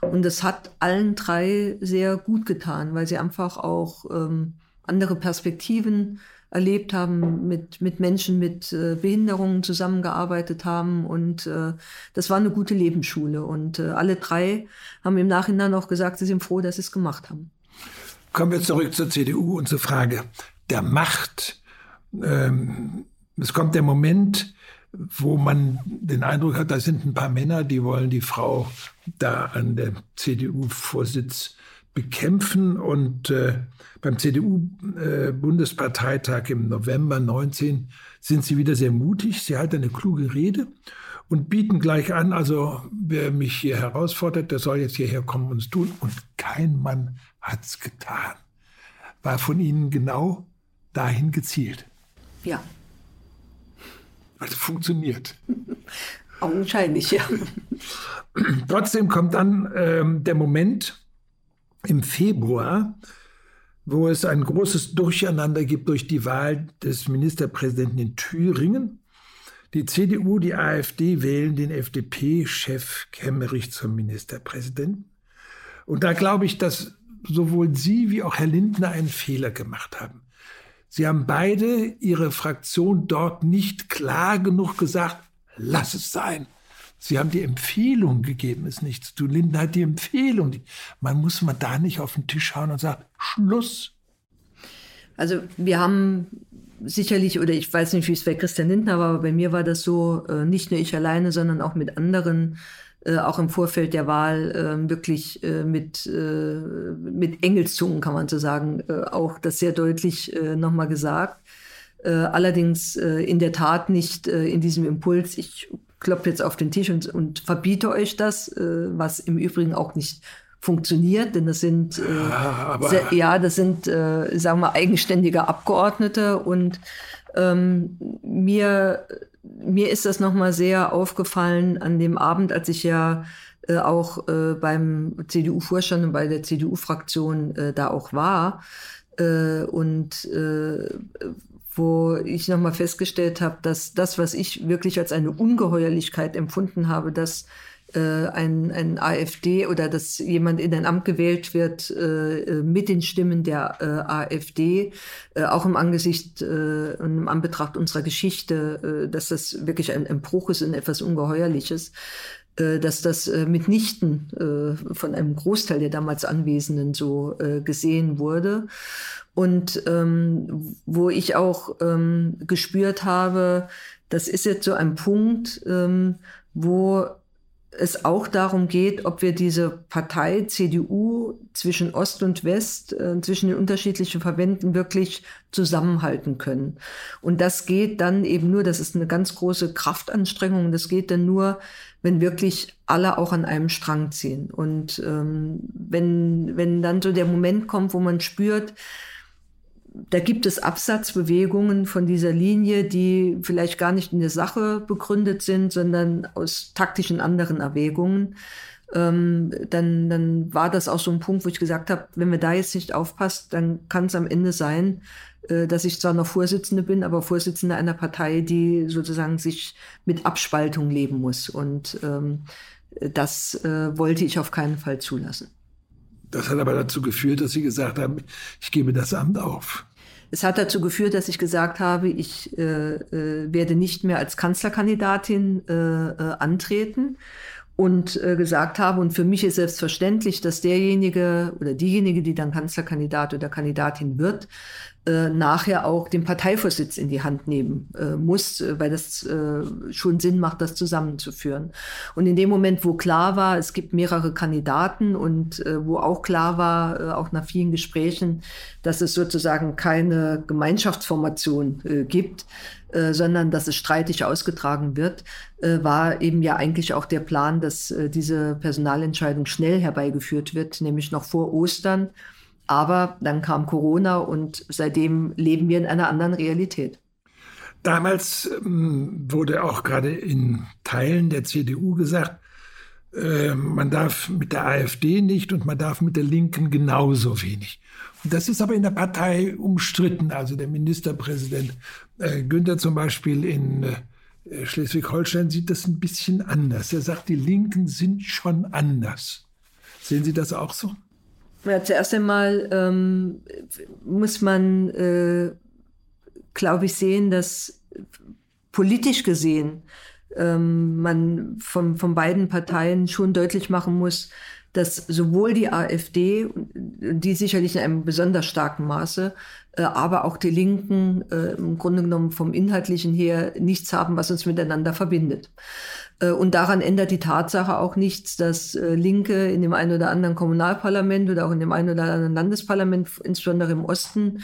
Und das hat allen drei sehr gut getan, weil sie einfach auch ähm, andere Perspektiven erlebt haben, mit, mit Menschen mit äh, Behinderungen zusammengearbeitet haben. Und äh, das war eine gute Lebensschule. Und äh, alle drei haben im Nachhinein auch gesagt, sie sind froh, dass sie es gemacht haben. Kommen wir zurück zur CDU und zur Frage der Macht. Ähm, es kommt der Moment, wo man den Eindruck hat, da sind ein paar Männer, die wollen die Frau da an der CDU-Vorsitz bekämpfen. Und äh, beim CDU-Bundesparteitag äh, im November 19 sind sie wieder sehr mutig. Sie halten eine kluge Rede und bieten gleich an, also wer mich hier herausfordert, der soll jetzt hierher kommen und es tun. Und kein Mann hat es getan. War von ihnen genau dahin gezielt. Ja. Also funktioniert. [LAUGHS] Augenscheinlich, ja. Trotzdem kommt dann ähm, der Moment, im Februar, wo es ein großes Durcheinander gibt durch die Wahl des Ministerpräsidenten in Thüringen. Die CDU, die AfD wählen den FDP-Chef Kemmerich zum Ministerpräsidenten. Und da glaube ich, dass sowohl Sie wie auch Herr Lindner einen Fehler gemacht haben. Sie haben beide Ihre Fraktion dort nicht klar genug gesagt, lass es sein. Sie haben die Empfehlung gegeben, es nicht zu tun. Linden hat die Empfehlung. Man muss mal da nicht auf den Tisch hauen und sagen, Schluss. Also wir haben sicherlich, oder ich weiß nicht, wie es bei Christian Lindner war, aber bei mir war das so, äh, nicht nur ich alleine, sondern auch mit anderen, äh, auch im Vorfeld der Wahl, äh, wirklich mit, mit Engelszungen, kann man so sagen, auch das sehr deutlich nochmal gesagt. allerdings in der Tat nicht in diesem Impuls, ich klopfe jetzt auf den Tisch und, und verbiete euch das, äh, was im Übrigen auch nicht funktioniert, denn das sind äh, ja, sehr, ja, das sind äh, sagen wir eigenständige Abgeordnete und ähm, mir mir ist das nochmal sehr aufgefallen an dem Abend, als ich ja äh, auch äh, beim CDU-Vorstand und bei der CDU-Fraktion äh, da auch war. Äh, und äh, wo ich nochmal festgestellt habe, dass das, was ich wirklich als eine Ungeheuerlichkeit empfunden habe, dass äh, ein, ein AfD oder dass jemand in ein Amt gewählt wird äh, mit den Stimmen der äh, AfD, äh, auch im Angesicht äh, und im Anbetracht unserer Geschichte, äh, dass das wirklich ein, ein Bruch ist und etwas Ungeheuerliches dass das mitnichten von einem Großteil der damals Anwesenden so gesehen wurde. Und ähm, wo ich auch ähm, gespürt habe, das ist jetzt so ein Punkt, ähm, wo es auch darum geht, ob wir diese Partei CDU zwischen Ost und West, äh, zwischen den unterschiedlichen Verbänden wirklich zusammenhalten können. Und das geht dann eben nur, das ist eine ganz große Kraftanstrengung, das geht dann nur, wenn wirklich alle auch an einem Strang ziehen. Und ähm, wenn, wenn dann so der Moment kommt, wo man spürt, da gibt es Absatzbewegungen von dieser Linie, die vielleicht gar nicht in der Sache begründet sind, sondern aus taktischen anderen Erwägungen. Ähm, dann, dann war das auch so ein Punkt, wo ich gesagt habe, wenn wir da jetzt nicht aufpasst, dann kann es am Ende sein, äh, dass ich zwar noch Vorsitzende bin, aber Vorsitzende einer Partei, die sozusagen sich mit Abspaltung leben muss. Und ähm, das äh, wollte ich auf keinen Fall zulassen. Das hat aber dazu geführt, dass Sie gesagt haben, ich gebe das Amt auf. Es hat dazu geführt, dass ich gesagt habe, ich äh, äh, werde nicht mehr als Kanzlerkandidatin äh, äh, antreten und äh, gesagt habe, und für mich ist selbstverständlich, dass derjenige oder diejenige, die dann Kanzlerkandidat oder Kandidatin wird, nachher auch den Parteivorsitz in die Hand nehmen äh, muss, äh, weil das äh, schon Sinn macht, das zusammenzuführen. Und in dem Moment, wo klar war, es gibt mehrere Kandidaten und äh, wo auch klar war, äh, auch nach vielen Gesprächen, dass es sozusagen keine Gemeinschaftsformation äh, gibt, äh, sondern dass es streitig ausgetragen wird, äh, war eben ja eigentlich auch der Plan, dass äh, diese Personalentscheidung schnell herbeigeführt wird, nämlich noch vor Ostern. Aber dann kam Corona und seitdem leben wir in einer anderen Realität. Damals ähm, wurde auch gerade in Teilen der CDU gesagt, äh, man darf mit der AfD nicht und man darf mit der Linken genauso wenig. Und das ist aber in der Partei umstritten. Also der Ministerpräsident äh, Günther zum Beispiel in äh, Schleswig-Holstein sieht das ein bisschen anders. Er sagt, die Linken sind schon anders. Sehen Sie das auch so? Ja, zuerst einmal ähm, muss man, äh, glaube ich, sehen, dass politisch gesehen ähm, man von, von beiden Parteien schon deutlich machen muss, dass sowohl die AfD, die sicherlich in einem besonders starken Maße, äh, aber auch die Linken äh, im Grunde genommen vom Inhaltlichen her nichts haben, was uns miteinander verbindet. Äh, und daran ändert die Tatsache auch nichts, dass äh, Linke in dem einen oder anderen Kommunalparlament oder auch in dem einen oder anderen Landesparlament, insbesondere im Osten,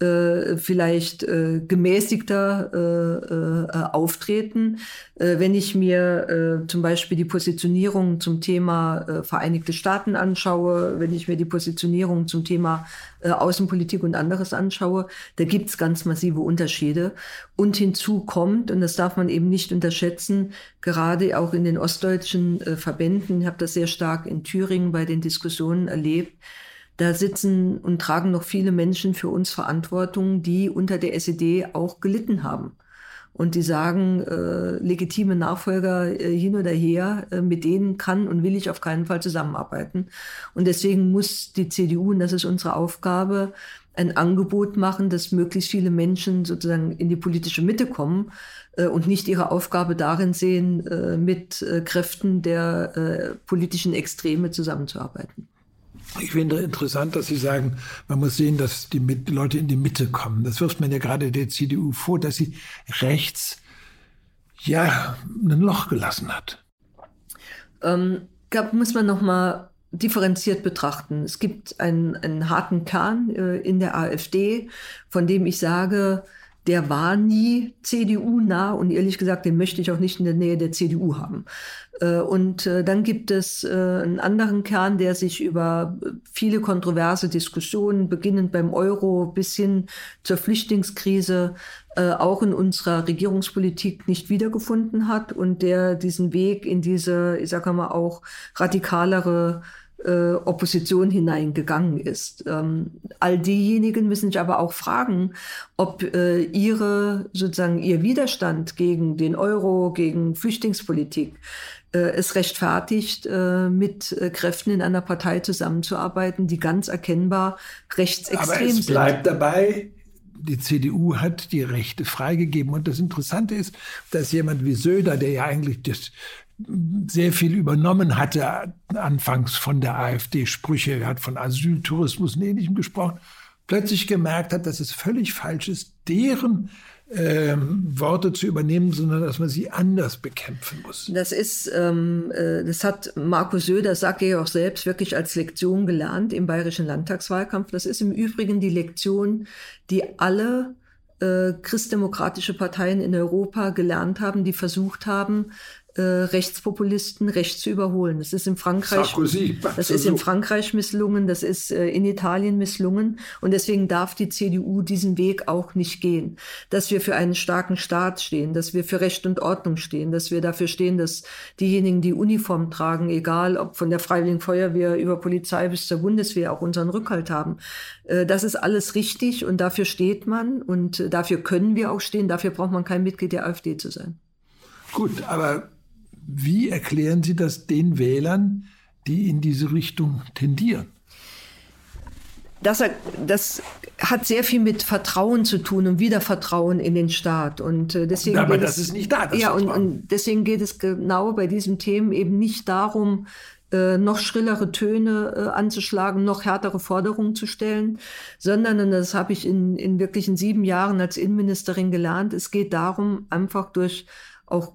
äh, vielleicht äh, gemäßigter äh, äh, auftreten. Äh, wenn ich mir äh, zum Beispiel die Positionierung zum Thema äh, Vereinigte Staaten anschaue, wenn ich mir die Positionierung zum Thema äh, Außenpolitik und anderes anschaue, da gibt's ganz massive Unterschiede. Und hinzu kommt, und das darf man eben nicht unterschätzen, gerade auch in den ostdeutschen äh, Verbänden, ich habe das sehr stark in Thüringen bei den Diskussionen erlebt, da sitzen und tragen noch viele Menschen für uns Verantwortung, die unter der SED auch gelitten haben. Und die sagen, äh, legitime Nachfolger äh, hin oder her, äh, mit denen kann und will ich auf keinen Fall zusammenarbeiten. Und deswegen muss die CDU, und das ist unsere Aufgabe, ein Angebot machen, dass möglichst viele Menschen sozusagen in die politische Mitte kommen äh, und nicht ihre Aufgabe darin sehen, äh, mit äh, Kräften der äh, politischen Extreme zusammenzuarbeiten. Ich finde interessant, dass Sie sagen, man muss sehen, dass die Leute in die Mitte kommen. Das wirft man ja gerade der CDU vor, dass sie rechts ja ein Loch gelassen hat. Ähm, glaube, muss man noch mal differenziert betrachten. Es gibt einen, einen harten Kern äh, in der AfD, von dem ich sage, der war nie CDU-nah und ehrlich gesagt, den möchte ich auch nicht in der Nähe der CDU haben. Äh, und äh, dann gibt es äh, einen anderen Kern, der sich über viele kontroverse Diskussionen, beginnend beim Euro bis hin zur Flüchtlingskrise, auch in unserer Regierungspolitik nicht wiedergefunden hat und der diesen Weg in diese, ich sage mal, auch radikalere äh, Opposition hineingegangen ist. Ähm, all diejenigen müssen sich aber auch fragen, ob äh, ihre sozusagen ihr Widerstand gegen den Euro, gegen Flüchtlingspolitik äh, es rechtfertigt, mit Kräften in einer Partei zusammenzuarbeiten, die ganz erkennbar rechtsextrem sind. Aber es bleibt sind. dabei, die CDU hat die Rechte freigegeben. Und das Interessante ist, dass jemand wie Söder, der ja eigentlich das, sehr viel übernommen hatte, anfangs von der AfD Sprüche, er hat von Asyltourismus und Ähnlichem gesprochen, plötzlich gemerkt hat, dass es völlig falsch ist, deren ähm, Worte zu übernehmen, sondern dass man sie anders bekämpfen muss. Das ist, ähm, äh, das hat Markus Söder, sagt er ja auch selbst, wirklich als Lektion gelernt im bayerischen Landtagswahlkampf. Das ist im Übrigen die Lektion, die alle äh, christdemokratische Parteien in Europa gelernt haben, die versucht haben, äh, Rechtspopulisten rechts zu überholen. Das ist in Frankreich, Sarkozy, das ist in Frankreich misslungen, das ist äh, in Italien misslungen und deswegen darf die CDU diesen Weg auch nicht gehen. Dass wir für einen starken Staat stehen, dass wir für Recht und Ordnung stehen, dass wir dafür stehen, dass diejenigen, die Uniform tragen, egal ob von der Freiwilligen Feuerwehr über Polizei bis zur Bundeswehr, auch unseren Rückhalt haben. Äh, das ist alles richtig und dafür steht man und dafür können wir auch stehen. Dafür braucht man kein Mitglied der AfD zu sein. Gut, aber wie erklären Sie das den Wählern, die in diese Richtung tendieren? Das, das, hat sehr viel mit Vertrauen zu tun und Wiedervertrauen in den Staat. Und äh, deswegen Aber das es, ist nicht da. ja, und, und, deswegen geht es genau bei diesen Themen eben nicht darum, äh, noch schrillere Töne äh, anzuschlagen, noch härtere Forderungen zu stellen, sondern, und das habe ich in, in wirklichen sieben Jahren als Innenministerin gelernt, es geht darum, einfach durch auch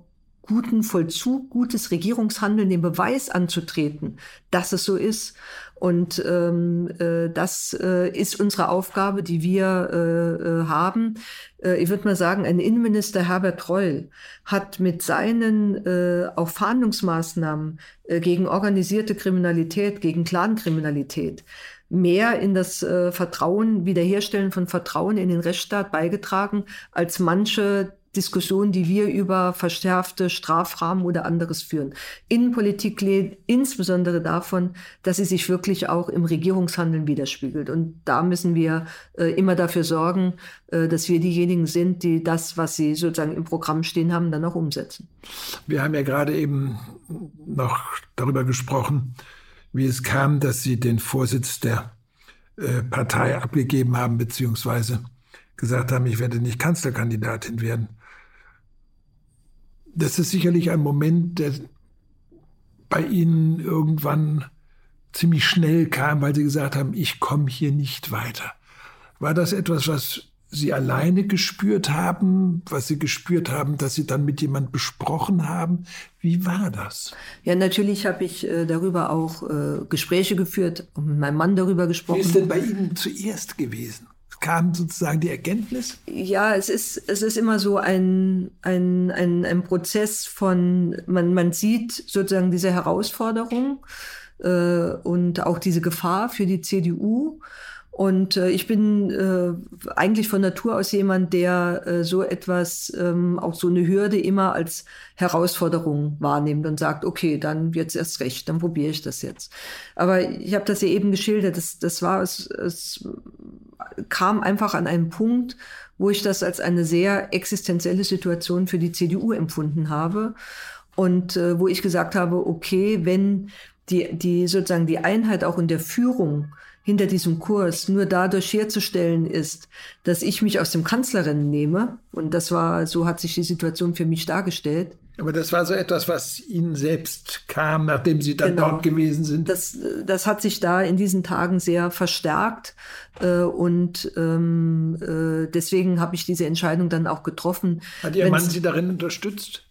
guten Vollzug, gutes Regierungshandeln den Beweis anzutreten, dass es so ist. Und ähm, äh, das äh, ist unsere Aufgabe, die wir äh, äh, haben. Äh, ich würde mal sagen, ein Innenminister Herbert Reul hat mit seinen äh, auch Fahndungsmaßnahmen gegen organisierte Kriminalität, gegen Clankriminalität mehr in das äh, Vertrauen, Wiederherstellen von Vertrauen in den Rechtsstaat beigetragen, als manche Diskussion, die wir über verschärfte Strafrahmen oder anderes führen. Innenpolitik lebt insbesondere davon, dass sie sich wirklich auch im Regierungshandeln widerspiegelt. Und da müssen wir äh, immer dafür sorgen, äh, dass wir diejenigen sind, die das, was sie sozusagen im Programm stehen haben, dann auch umsetzen. Wir haben ja gerade eben noch darüber gesprochen, wie es kam, dass Sie den Vorsitz der äh, Partei abgegeben haben, beziehungsweise gesagt haben, ich werde nicht Kanzlerkandidatin werden das ist sicherlich ein Moment, der bei Ihnen irgendwann ziemlich schnell kam, weil Sie gesagt haben, ich komme hier nicht weiter. War das etwas, was Sie alleine gespürt haben, was Sie gespürt haben, dass Sie dann mit jemand besprochen haben? Wie war das? Ja, natürlich habe ich äh, darüber auch äh, Gespräche geführt und mit meinem Mann darüber gesprochen. Wie ist denn bei Ihnen zuerst gewesen? Kam sozusagen die Erkenntnis? Ja, es ist, es ist immer so ein, ein, ein, ein Prozess von, man, man sieht sozusagen diese Herausforderung äh, und auch diese Gefahr für die CDU. Und äh, ich bin äh, eigentlich von Natur aus jemand, der äh, so etwas, ähm, auch so eine Hürde immer als Herausforderung wahrnimmt und sagt, okay, dann jetzt erst recht, dann probiere ich das jetzt. Aber ich habe das ja eben geschildert, das, das war es, es kam einfach an einen Punkt, wo ich das als eine sehr existenzielle Situation für die CDU empfunden habe und äh, wo ich gesagt habe, okay, wenn die, die sozusagen die Einheit auch in der Führung hinter diesem Kurs nur dadurch herzustellen ist, dass ich mich aus dem Kanzlerrennen nehme. Und das war, so hat sich die Situation für mich dargestellt. Aber das war so etwas, was Ihnen selbst kam, nachdem Sie dann genau. dort gewesen sind. Das, das hat sich da in diesen Tagen sehr verstärkt. Äh, und ähm, äh, deswegen habe ich diese Entscheidung dann auch getroffen. Hat Ihr Mann Sie darin unterstützt?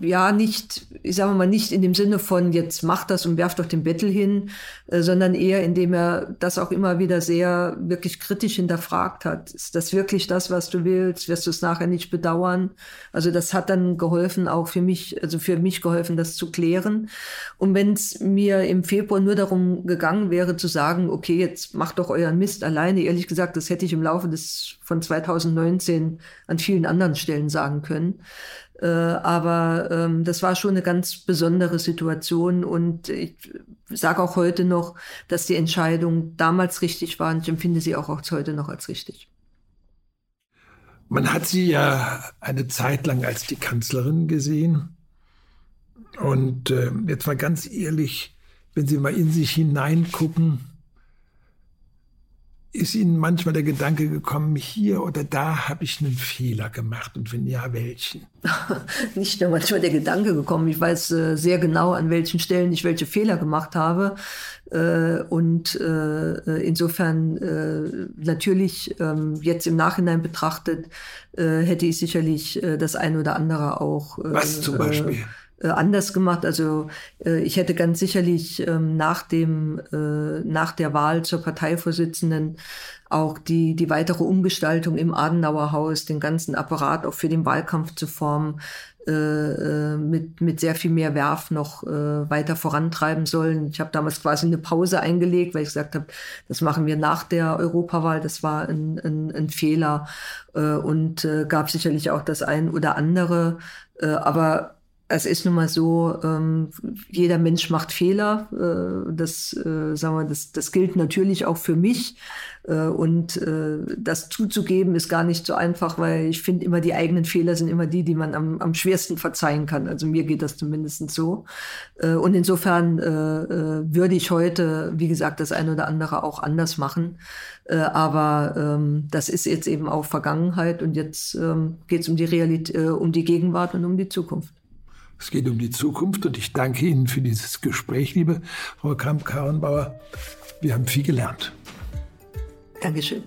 Ja nicht, ich sage mal nicht in dem Sinne von jetzt mach das und werf doch den Bettel hin, äh, sondern eher indem er das auch immer wieder sehr wirklich kritisch hinterfragt hat. Ist das wirklich das, was du willst? Wirst du es nachher nicht bedauern? Also das hat dann geholfen, auch für mich, also für mich geholfen, das zu klären. Und wenn es mir im Februar nur darum gegangen wäre zu sagen, okay, jetzt macht doch euren Mist alleine, ehrlich gesagt, das hätte ich im Laufe des von 2019 an vielen anderen Stellen sagen können. Äh, aber ähm, das war schon eine ganz besondere Situation und ich sage auch heute noch, dass die Entscheidung damals richtig war und ich empfinde sie auch, auch heute noch als richtig. Man hat sie ja eine Zeit lang als die Kanzlerin gesehen. Und äh, jetzt mal ganz ehrlich, wenn Sie mal in sich hineingucken, ist Ihnen manchmal der Gedanke gekommen, hier oder da habe ich einen Fehler gemacht und wenn ja, welchen? [LAUGHS] Nicht nur manchmal der Gedanke gekommen. Ich weiß äh, sehr genau, an welchen Stellen ich welche Fehler gemacht habe. Äh, und äh, insofern natürlich ähm, jetzt im Nachhinein betrachtet hätte ich sicherlich das eine oder andere auch. Was zum Beispiel? Äh, anders gemacht. Also äh, ich hätte ganz sicherlich ähm, nach dem äh, nach der Wahl zur Parteivorsitzenden auch die die weitere Umgestaltung im Adenauer Haus, den ganzen Apparat auch für den Wahlkampf zu formen, äh, äh mit mit sehr viel mehr Werf noch äh, weiter vorantreiben sollen. Ich habe damals quasi eine Pause eingelegt, weil ich gesagt habe, das machen wir nach der Europawahl. Das war ein, ein, ein Fehler äh, und äh, gab sicherlich auch das ein oder andere. Äh, aber es ist nun mal so, ähm, jeder Mensch macht Fehler. Äh, das, äh, sagen wir, das, das gilt natürlich auch für mich. Äh, und äh, das zuzugeben ist gar nicht so einfach, weil ich finde immer, die eigenen Fehler sind immer die, die man am, am schwersten verzeihen kann. Also mir geht das zumindest so. Äh, und insofern äh, äh, würde ich heute, wie gesagt, das eine oder andere auch anders machen. Äh, aber ähm, das ist jetzt eben auch Vergangenheit und jetzt ähm, geht es um die Realität, äh, um die Gegenwart und um die Zukunft. Es geht um die Zukunft und ich danke Ihnen für dieses Gespräch, liebe Frau Kramp-Karrenbauer. Wir haben viel gelernt. Dankeschön.